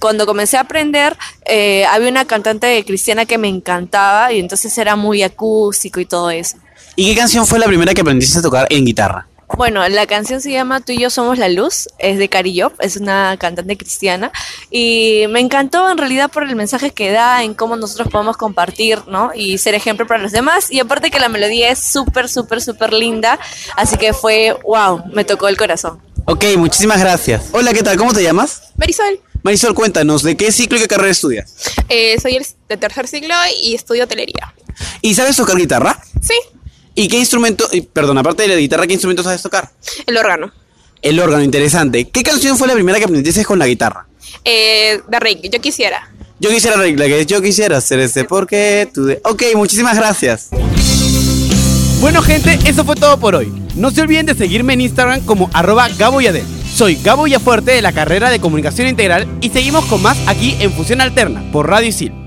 cuando comencé a aprender eh, había una cantante cristiana que me encantaba y entonces era muy acústico y todo eso. ¿Y qué canción fue la primera que aprendiste a tocar en guitarra? Bueno, la canción se llama Tú y yo somos la luz, es de Cari Job, es una cantante cristiana y me encantó en realidad por el mensaje que da en cómo nosotros podemos compartir, ¿no? Y ser ejemplo para los demás y aparte que la melodía es súper, súper, súper linda, así que fue, wow, me tocó el corazón. Ok, muchísimas gracias. Hola, ¿qué tal? ¿Cómo te llamas? Marisol, Marisol, cuéntanos, ¿de qué ciclo y qué carrera estudias? eh, soy el de tercer siglo y estudio hotelería. ¿Y sabes tocar guitarra? Sí, ¿Y qué instrumento, y, perdón, aparte de la guitarra, qué instrumento sabes tocar? el órgano. El órgano, interesante. ¿Qué canción fue la primera que aprendiste con la guitarra? Eh, de Reiki, yo quisiera. Yo quisiera la que yo quisiera hacer este porque tú de... Ok, muchísimas gracias. Bueno, gente, eso fue todo por hoy. No se olviden de seguirme en Instagram como arroba Gabo Yadel. Soy Gabo Yafuerte de la carrera de Comunicación Integral y seguimos con más aquí en Fusión Alterna por Radio Isil.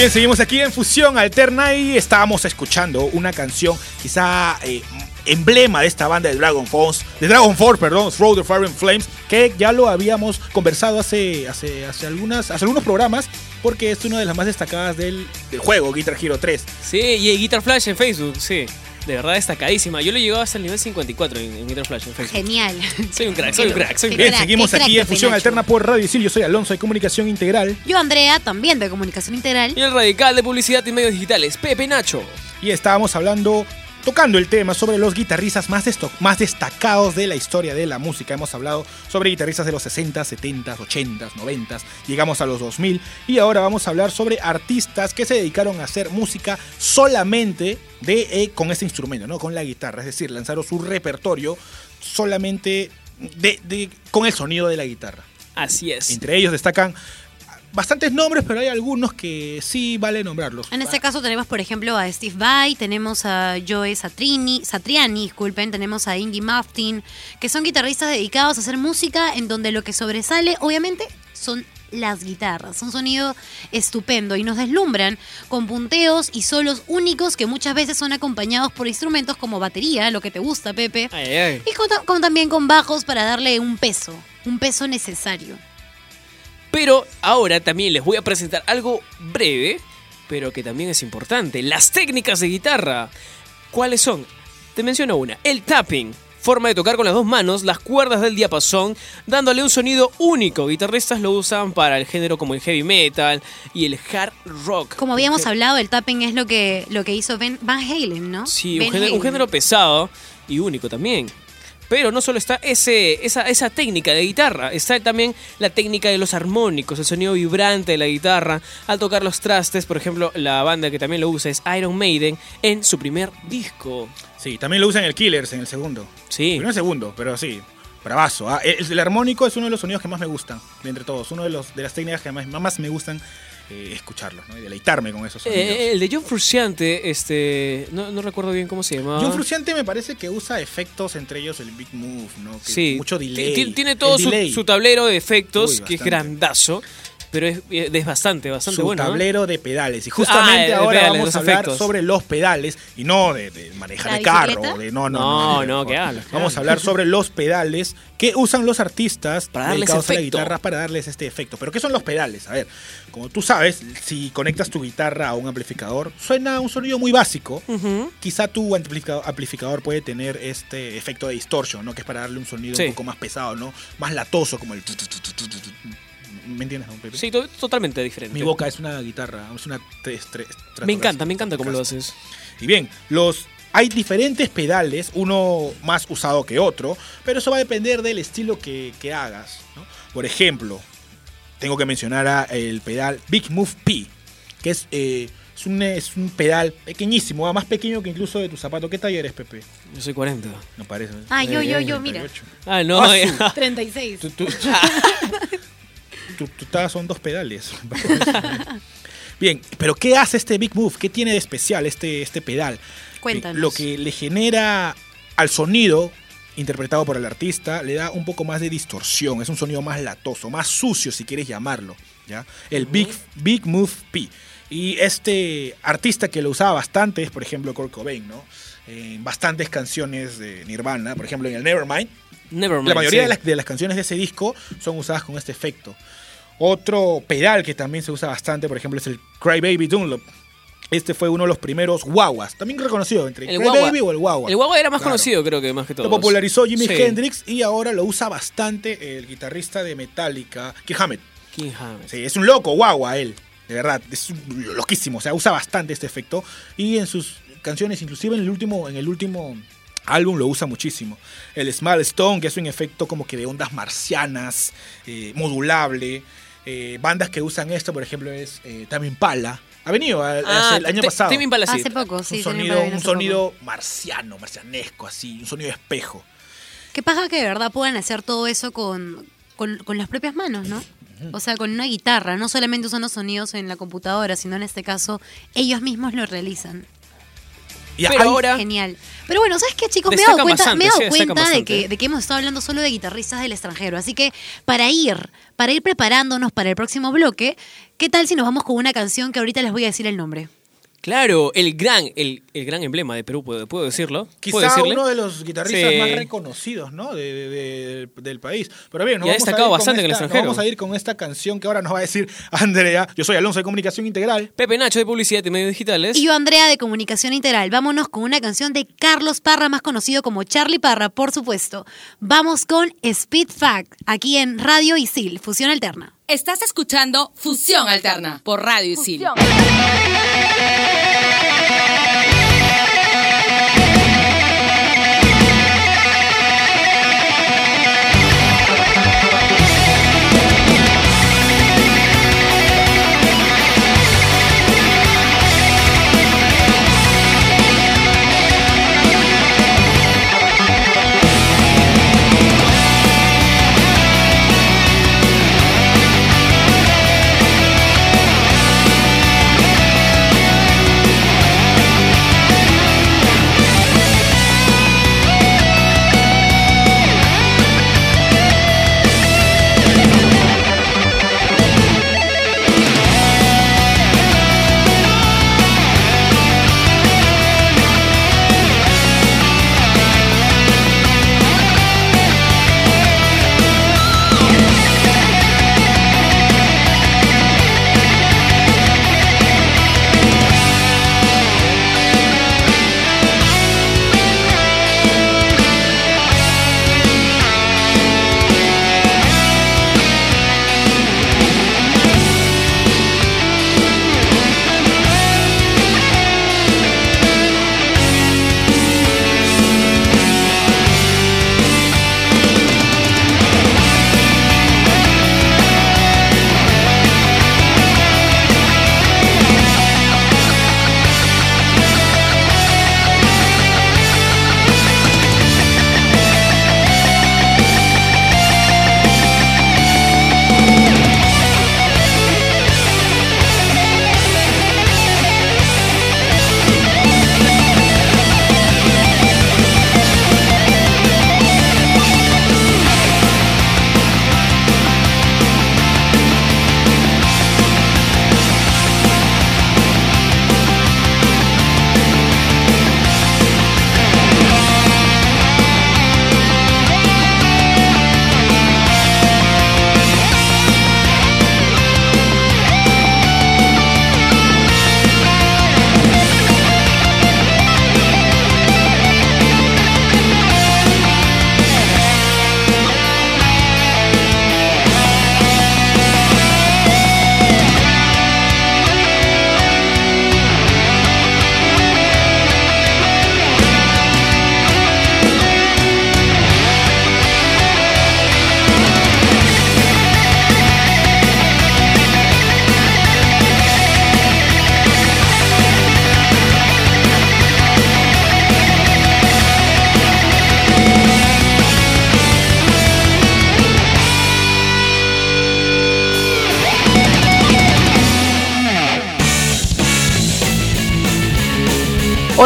Bien, seguimos aquí en Fusión Alterna y estábamos escuchando una canción quizá eh, emblema de esta banda de Dragon Force, de Dragon Force, perdón, Throw the Fire and Flames, que ya lo habíamos conversado hace, hace, hace, algunas, hace algunos programas, porque es una de las más destacadas del, del juego, Guitar Hero 3. Sí, y Guitar Flash en Facebook, sí. De verdad destacadísima. Yo lo he llegado hasta el nivel 54 en, en Guitar Flash en. Genial. [laughs] Soy un crack, soy un crack, soy un Qué Bien, crack. seguimos crack aquí en Fusión. Alterna por Radio Isil. Yo soy Alonso de Comunicación Integral Yo, Andrea, también de comunicación integral. Y el radical de publicidad y medios digitales, Pepe Nacho. y estábamos hablando, tocando el tema sobre los guitarristas más, destacados de la historia de la música. Hemos hablado sobre guitarristas de los 60, 70, 80, 90, llegamos a los 2000 y ahora vamos a hablar sobre artistas que se dedicaron a hacer música solamente de, eh, con este instrumento, ¿no? con la guitarra, es decir, lanzaron su repertorio solamente de, de- con el sonido de la guitarra. Así es. Entre ellos destacan bastantes nombres, pero hay algunos que sí vale nombrarlos. En este caso tenemos, por ejemplo, a Steve Vai, tenemos a Joe Satrini, Satriani, disculpen, tenemos a Ingy Maftin, que son guitarristas dedicados a hacer música en donde lo que sobresale, obviamente, son las guitarras. Un sonido estupendo y nos deslumbran con punteos y solos únicos que muchas veces son acompañados por instrumentos como batería, lo que te gusta, Pepe, Ay, ay, ay. y con- con también con bajos para darle un peso, un peso necesario. Pero ahora también les voy a presentar algo breve, pero que también es importante. Las técnicas de guitarra. ¿Cuáles son? Te menciono una. El tapping. Forma de tocar con las dos manos las cuerdas del diapasón, dándole un sonido único. Guitarristas lo usan para el género como el heavy metal y el hard rock. Como habíamos hablado, el tapping es lo que, lo que hizo Ben- Van Halen, ¿no? Sí, un género, un Halen. género pesado y único también. Pero no solo está ese, esa, esa técnica de guitarra, está también la técnica de los armónicos, el sonido vibrante de la guitarra. Al tocar los trastes, por ejemplo, la banda que también lo usa es Iron Maiden en su primer disco. Sí, también lo usan el Killers en el segundo. Sí. Primero y segundo, pero sí. Bravazo. ah. El, el armónico es uno de los sonidos que más me gustan, de entre todos. Uno de, los, de las técnicas que más, más me gustan eh, escucharlos, ¿no? Y deleitarme con esos sonidos. Eh, el de John Frusciante, este, no, no recuerdo bien cómo se llamaba. John Frusciante me parece que usa efectos, entre ellos el Big Move, ¿no? Que Sí, Mucho delay. ti- Tiene todo su, delay. su tablero de efectos, Uy, que es grandazo, pero es, es bastante, bastante su bueno. ¿eh? tablero de pedales. Y justamente Ah, ahora pedales, vamos a hablar efectos. sobre los pedales y no de, de manejar ¿La el carro. De, no, no, No, no. que hablas, que Vamos a hablar sobre los pedales que usan los artistas Para darles dedicados a la guitarra para darles este efecto. Pero ¿qué son los pedales? A ver, como tú sabes, si conectas tu guitarra a un amplificador, suena un sonido muy básico. Quizá tu amplificador, amplificador puede tener este efecto de distortion, ¿no? Que es para darle un sonido Sí. un poco más pesado, ¿no? Más latoso, como el... ¿Me entiendes, Pepe? Sí, to- totalmente diferente. Mi boca es una guitarra, es una... Me encanta, me encanta cómo lo haces. Y bien, los hay diferentes pedales, uno más usado que otro, pero eso va a depender del estilo que, que hagas. ¿no? Por ejemplo, tengo que mencionar a el pedal Big Move P, que es, eh, es, un, es un pedal pequeñísimo, ah, más pequeño que incluso de tu zapato. ¿Qué taller eres, Pepe? Yo soy 40. No parece. Ah, yo, yo, yo, 38. mira. Ah, no, Ah, ya. 36. [laughs] Tú, tú, tú- tú estás- son dos pedales. [laughs] Bien, pero ¿qué hace este Big Move? ¿Qué tiene de especial este, este pedal? Cuéntanos. Lo que le genera al sonido interpretado por el artista le da un poco más de distorsión, es un sonido más latoso, más sucio si quieres llamarlo, ¿ya? El Big, Big Move P. Y este artista que lo usaba bastante es, por ejemplo, Kurt Cobain, ¿no? En bastantes canciones de Nirvana, por ejemplo, en el Nevermind, Nevermind. la mayoría sí. de, las, de las canciones de ese disco son usadas con este efecto. Otro pedal que también se usa bastante, por ejemplo, es el Cry Baby Dunlop. Este fue uno de los primeros guaguas, también reconocido entre El Cry. Baby o el guagua. El guagua era más Claro. conocido, creo que más que todo. Lo popularizó Jimi Sí. Hendrix y ahora lo usa bastante el guitarrista de Metallica, Kirk Hammett. King Hammett. Sí, es un loco, guagua él. De verdad, es loquísimo. O sea, usa bastante este efecto. Y en sus canciones, inclusive en el último, en el último álbum lo usa muchísimo. El Small Stone, que es un efecto como que de ondas marcianas, eh, modulable. Eh, bandas que usan esto, por ejemplo, es eh, también Pala. Ha venido a- Ah, hace el año pasado. Tame Impala, sí. Hace poco, sí. un sonido, Impala un marciano, marcianesco, así, un sonido de espejo. Qué paja que de verdad puedan hacer todo eso con, con, con las propias manos, ¿no? O sea, con una guitarra, no solamente usan los sonidos en la computadora, sino en este caso ellos mismos lo realizan. Y Pero hay- ahora Genial. Pero bueno, ¿sabes qué, chicos? Me he dado cuenta, bastante, me he dado cuenta de que, de que hemos estado hablando solo de guitarristas del extranjero. Así que para ir, para ir preparándonos para el próximo bloque, ¿qué tal si nos vamos con una canción que ahorita les voy a decir el nombre? Claro, el gran, el, el gran emblema de Perú, ¿puedo, puedo decirlo? ¿Puedo Quizá decirle? uno de los guitarristas Sí. más reconocidos ¿no? de, de- de- del país. Pero bien, nos vamos a destacado ir con bastante en el extranjero. Vamos a ir con esta canción que ahora nos va a decir Andrea. Yo soy Alonso de Comunicación Integral. Pepe Nacho de Publicidad y Medios Digitales. Y yo, Andrea, de Comunicación Integral. Vámonos con una canción de Carlos Parra, más conocido como Charlie Parra, por supuesto. Vamos con Speed Fact, aquí en Radio Isil, Fusión Alterna. Estás escuchando Fusión Alterna por Radio Isil.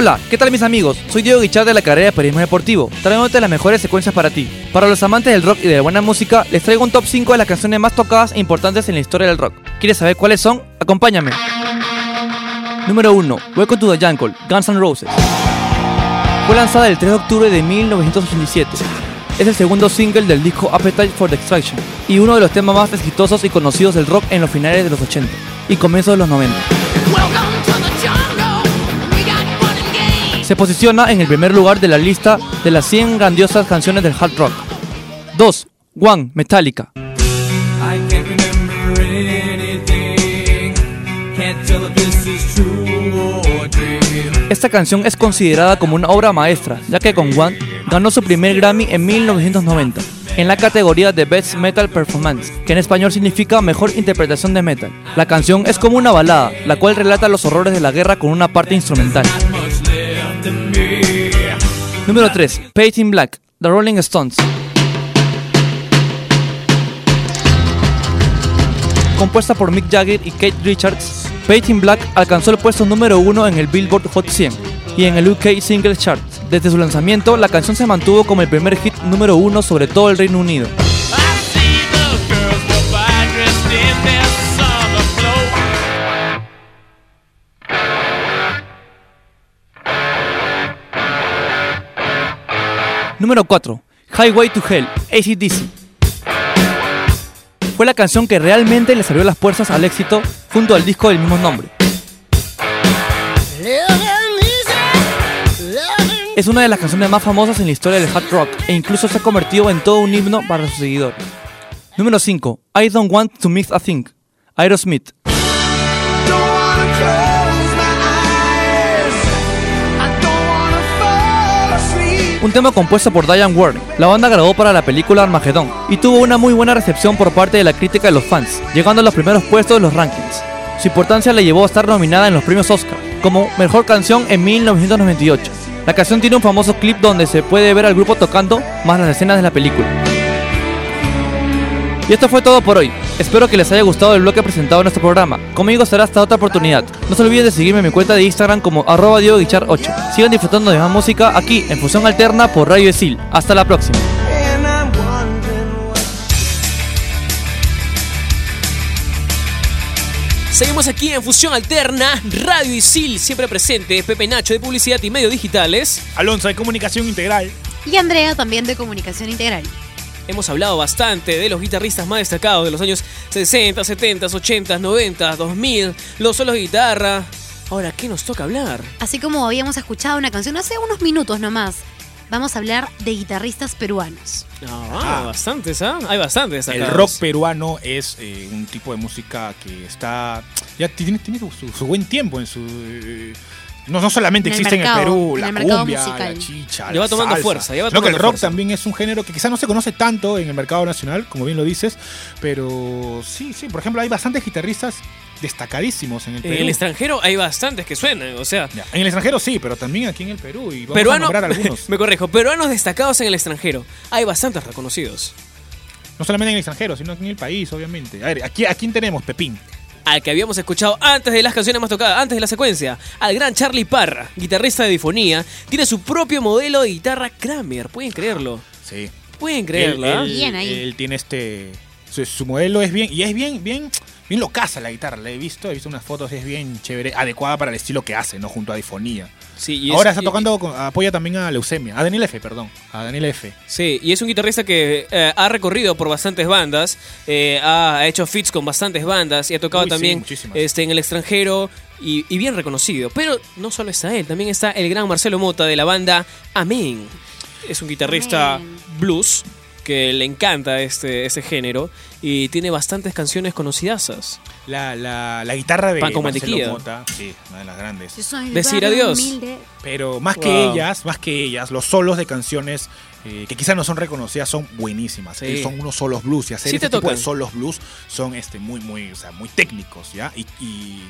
Hola, ¿qué tal mis amigos? Soy Diego Guichard de la carrera de Periodismo Deportivo, trayéndote las mejores secuencias para ti. Para los amantes del rock y de la buena música, les traigo un top 5 de las canciones más tocadas e importantes en la historia del rock. ¿Quieres saber cuáles son? Acompáñame. Número 1. Welcome to the Jungle, Guns N' Roses. Fue lanzada el 3 de octubre de 1987. Es el segundo single del disco Appetite for Destruction y uno de los temas más exitosos y conocidos del rock en los finales de los 80 y comienzos de los 90. Se posiciona en el primer lugar de la lista de las 100 grandiosas canciones del hard rock. 2. One, Metallica. Esta canción es considerada como una obra maestra, ya que con One ganó su primer Grammy en 1990, en la categoría de Best Metal Performance, que en español significa Mejor Interpretación de Metal. La canción es como una balada, la cual relata los horrores de la guerra con una parte instrumental. Número 3. Paint in Black, The Rolling Stones. Compuesta por Mick Jagger y Kate Richards, Paint in Black alcanzó el puesto número 1 en el Billboard Hot 100 y en el UK Singles Chart. Desde su lanzamiento, la canción se mantuvo como el primer hit número uno sobre todo el Reino Unido. Número 4. Highway to Hell, ACDC. Fue la canción que realmente le abrió las puertas al éxito junto al disco del mismo nombre. Es una de las canciones más famosas en la historia del hard rock e incluso se ha convertido en todo un himno para sus seguidores. Número 5. I Don't Want to Miss a Thing, Aerosmith. Un tema compuesto por Diane Warren. La banda grabó para la película Armageddon y tuvo una muy buena recepción por parte de la crítica de los fans, llegando a los primeros puestos de los rankings. Su importancia le llevó a estar nominada en los premios Oscar como Mejor Canción en 1998. La canción tiene un famoso clip donde se puede ver al grupo tocando más las escenas de la película. Y esto fue todo por hoy. Espero que les haya gustado el bloque presentado en nuestro programa. Conmigo será hasta otra oportunidad. No se olviden de seguirme en mi cuenta de Instagram como arroba 8 Sigan disfrutando de más música aquí en Fusión Alterna por Radio Esil. Hasta la próxima. Seguimos aquí en Fusión Alterna, Radio Isil, siempre presente, Pepe Nacho de Publicidad y Medios Digitales. Alonso de Comunicación Integral. Y Andrea también de Comunicación Integral. Hemos hablado bastante de los guitarristas más destacados de los años 60, 70, 80, 90, 2000, los solos de guitarra. Ahora, ¿qué nos toca hablar? Así como habíamos escuchado una canción hace unos minutos nomás, vamos a hablar de guitarristas peruanos. Ah, bastantes, ¿ah? Hay bastantes. El destacados. rock peruano es eh, un tipo de música que está. Ya tiene, tiene su, su buen tiempo en su. eh, no, no solamente En el existe mercado, en el Perú, en la el cumbia, musical. la chicha, va la tomando salsa, fuerza, va que el rock fuerza. también es un género que quizás no se conoce tanto en el mercado nacional, como bien lo dices, pero sí, sí. Por ejemplo, hay bastantes guitarristas destacadísimos en el En Perú. el extranjero hay bastantes que suenan, o sea, Ya, En el extranjero sí, pero también aquí en el Perú. Y vamos a nombrar [laughs] algunos. me corrijo, peruanos destacados en el extranjero. Hay bastantes reconocidos. No solamente en el extranjero, sino aquí en el país, obviamente. A ver, aquí, ¿a quién tenemos? Pepín. Al que habíamos escuchado antes de las canciones más tocadas, antes de la secuencia, al gran Charlie Parra, guitarrista de difonía, tiene su propio modelo de guitarra Kramer, pueden creerlo. Sí. Pueden creerlo, Él, ¿ah? él- Bien ahí. él tiene este. Su, su modelo es bien. Y es bien, bien. Bien locaza la guitarra. La he visto, he visto unas fotos, es bien chévere, adecuada para el estilo que hace, ¿no? Junto a Difonía. Sí, y Ahora es- está tocando, apoya también a Leucemia. A Daniel F, perdón. A Daniel F. Sí, y es un guitarrista que eh, ha recorrido por bastantes bandas, eh, ha hecho fits con bastantes bandas y ha tocado Uy, también este, en el extranjero y, y bien reconocido. Pero no solo está él, también está el gran Marcelo Mota de la banda Amén. Es un guitarrista Amén. blues que le encanta este, este género y tiene bastantes canciones conocidasas. La, la, la guitarra de Pan con Marcelo mantequilla. Mota. Sí, una de las grandes. Decir adiós. humilde. Pero más que ellas, más que ellas, los solos de canciones eh, que quizás no son reconocidas son buenísimas. Sí. Eh, Son unos solos blues y hacer Sí este te tipo de solos blues son este, muy, muy, o sea, muy técnicos, ¿ya? Y, y,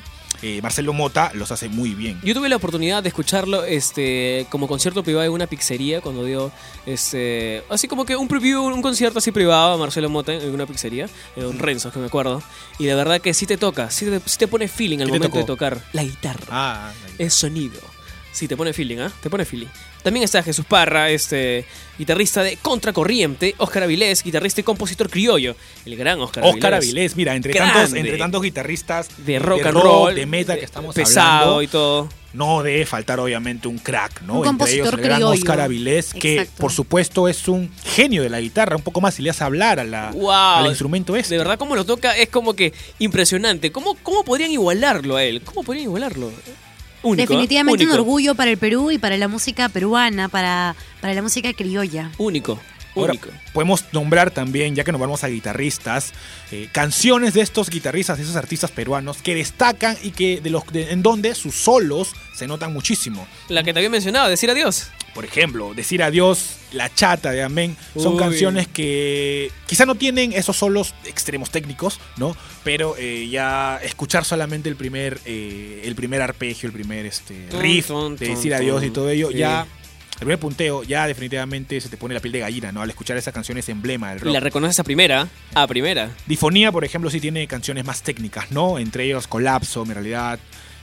eh, Marcelo Mota los hace muy bien. Yo tuve la oportunidad de escucharlo este, como concierto privado en una pizzería cuando dio este, así como que un preview, un concierto así privado a Marcelo Mota en una pizzería, en un Renzo, que me acuerdo. Y de verdad que sí te toca, sí te, sí te pone feeling al ¿Qué te momento de tocar la guitarra. Ah, Es sonido. Sí, te pone feeling, ¿ah? Te pone feeling. También está Jesús Parra, este guitarrista de Contracorriente, Óscar Avilés, guitarrista y compositor criollo, el gran Óscar Avilés. Oscar Avilés, mira, entre Grande. tantos, entre tantos guitarristas de rock and roll, de metal que estamos pesado hablando, y todo. no debe faltar obviamente un crack, ¿no? Un Entre ellos el gran. Oscar Avilés, que Exacto. por supuesto es un genio de la guitarra, un poco más si le hace hablar a la, Wow. al instrumento este. De verdad, cómo lo toca es como que impresionante. ¿Cómo, cómo podrían igualarlo a él? ¿Cómo podrían igualarlo? Único, ¿eh? Definitivamente Único. un orgullo para el Perú y para la música peruana, para, para la música criolla. Único. Ahora, Único. podemos nombrar también, ya que nos vamos a guitarristas, eh, canciones de estos guitarristas, de esos artistas peruanos que destacan y que de los de- en donde sus solos se notan muchísimo. La que te había mencionado, decir adiós. Por ejemplo, Decir Adiós, La Chata de Amén, son Uy. canciones que quizá no tienen esos solos extremos técnicos, ¿no? Pero eh, ya escuchar solamente el primer, eh, el primer arpegio, el primer este, riff de Decir Adiós y todo ello, Sí. ya... El primer punteo ya definitivamente se te pone la piel de gallina, ¿no? Al escuchar esa canción es emblema del Y rock. la reconoces a primera. A primera. Difonía, por ejemplo, sí tiene canciones más técnicas, ¿no? Entre ellos Colapso, Mi Realidad,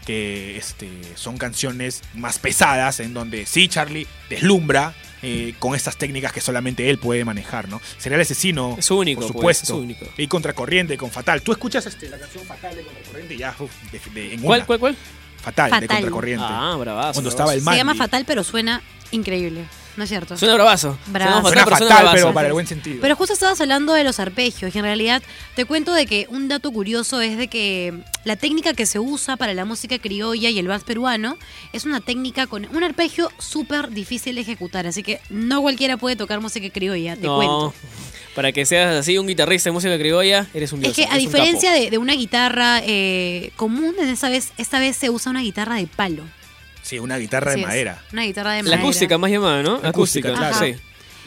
que este, son canciones más pesadas, en donde sí, Charlie deslumbra eh, con estas técnicas que solamente él puede manejar, ¿no? Sería el asesino, Es único, por pues, supuesto. es único. Y Contracorriente con Fatal. Tú escuchas este, la canción Fatal de Contracorriente y ya, uf, de- de- en ¿Cuál, una. cuál, cuál? Fatal, de. Contracorriente. Ah, bravazo. Cuando bravazo. estaba el Se Mandy. llama Fatal, pero suena increíble. ¿No es cierto? Suena bravazo. Bravazo. Suena pero fatal, bravazo. pero para el buen sentido. Pero justo estabas hablando de los arpegios y en realidad te cuento de que un dato curioso es de que la técnica que se usa para la música criolla y el vals peruano es una técnica con un arpegio súper difícil de ejecutar, así que no cualquiera puede tocar música criolla, te no, cuento. para que seas así un guitarrista de música criolla, eres un dios. Es que a diferencia de una guitarra eh, común, en esta vez, esta vez se usa una guitarra de palo. Sí, una guitarra Así de es, madera. Una guitarra de La madera. acústica más llamada, ¿no? Acústica, Acústica, claro. sí.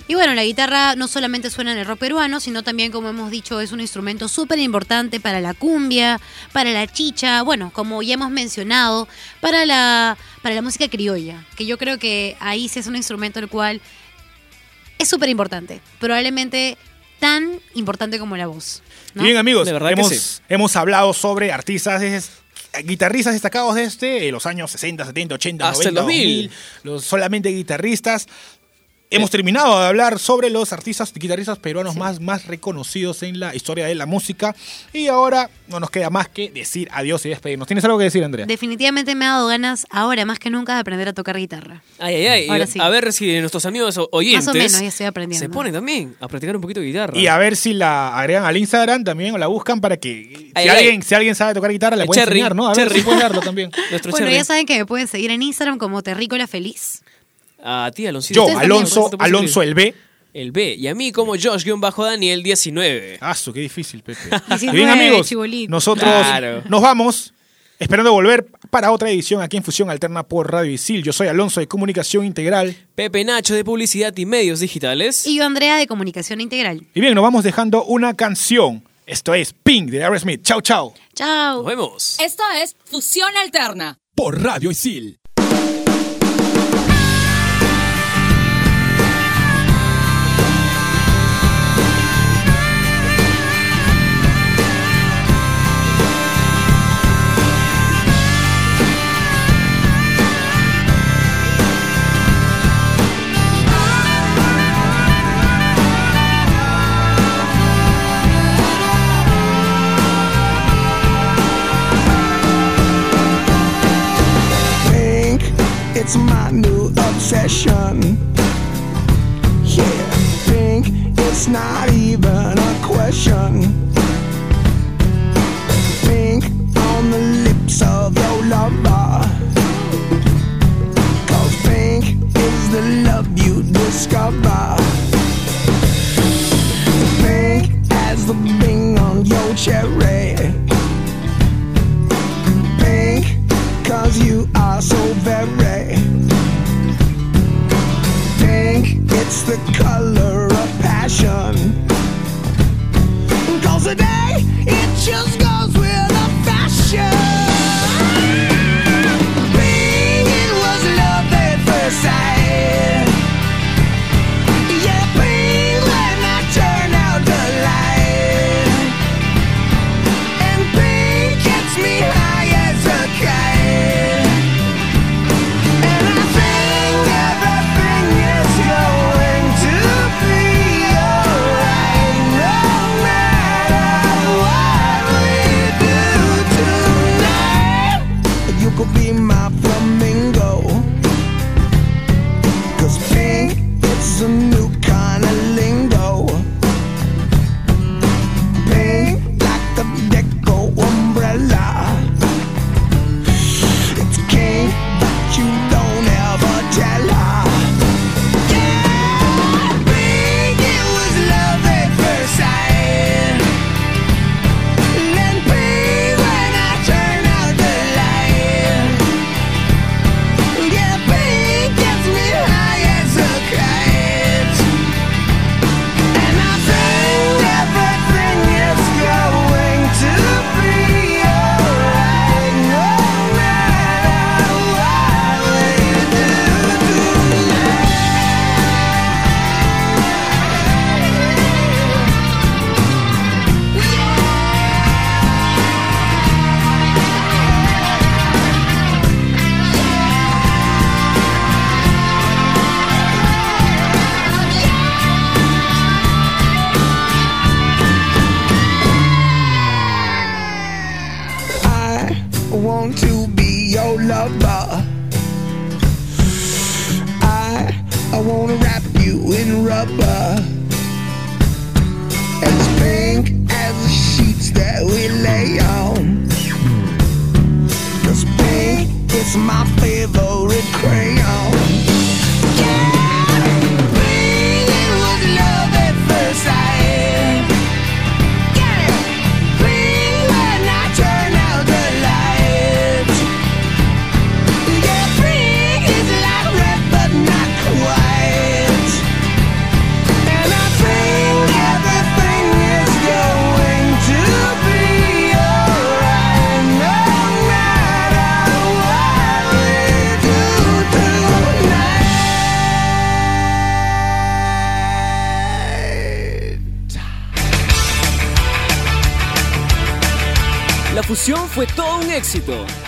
Y bueno, la guitarra no solamente suena en el rock peruano, sino también, como hemos dicho, es un instrumento súper importante para la cumbia, para la chicha, bueno, como ya hemos mencionado, para la, para la música criolla, que yo creo que ahí sí es un instrumento el cual es súper importante, probablemente tan importante como la voz. ¿no? Y bien, amigos, De verdad que hemos, sí. hemos hablado sobre artistas, guitarristas destacados desde los años 60, 70, 80, Hasta 90, el 2000. 2000, los solamente guitarristas. Hemos terminado de hablar sobre los artistas guitarristas peruanos más, más reconocidos en la historia de la música. Y ahora no nos queda más que decir adiós y despedirnos. ¿Tienes algo que decir, Andrea? Definitivamente me ha dado ganas ahora más que nunca de aprender a tocar guitarra. Ay, ay, ay. Ahora Y sí. A ver si nuestros amigos oyentes Más o menos, ya estoy aprendiendo. se ponen también a practicar un poquito de guitarra. Y a ver si la agregan al Instagram también o la buscan para que Ay, si, ay. alguien, si alguien sabe tocar guitarra, le El puede Cherry, enseñar, ¿no? A ver Cherry. si puede darlo también. [laughs] Nuestro Bueno, Cherry. ya saben que me pueden seguir en Instagram como Terrícola Feliz. A ti, Alonso. Yo, Alonso, ¿Cómo te puedes Alonso el B. El B. Y a mí como Josh-Daniel19. Ah, su, qué difícil, Pepe. 19, Y bien, amigos, nosotros Claro. nos vamos. Esperando volver para otra edición aquí en Fusión Alterna por Radio Isil. Yo soy Alonso de Comunicación Integral. Pepe Nacho de Publicidad y Medios Digitales. Y yo, Andrea, de Comunicación Integral. Y bien, nos vamos dejando una canción. Esto es Pink de Aerosmith. Chau, chau. Chao. Nos vemos. Esto es Fusión Alterna. Por Radio Isil. It's my new obsession. Yeah, pink, it's not even a question. Pink on the lips of your lover. Cause pink is the love you discover. The color of passion. Cause today it just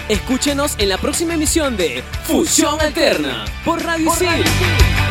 Escúchenos en la próxima emisión de Fusión Alterna por Radio, por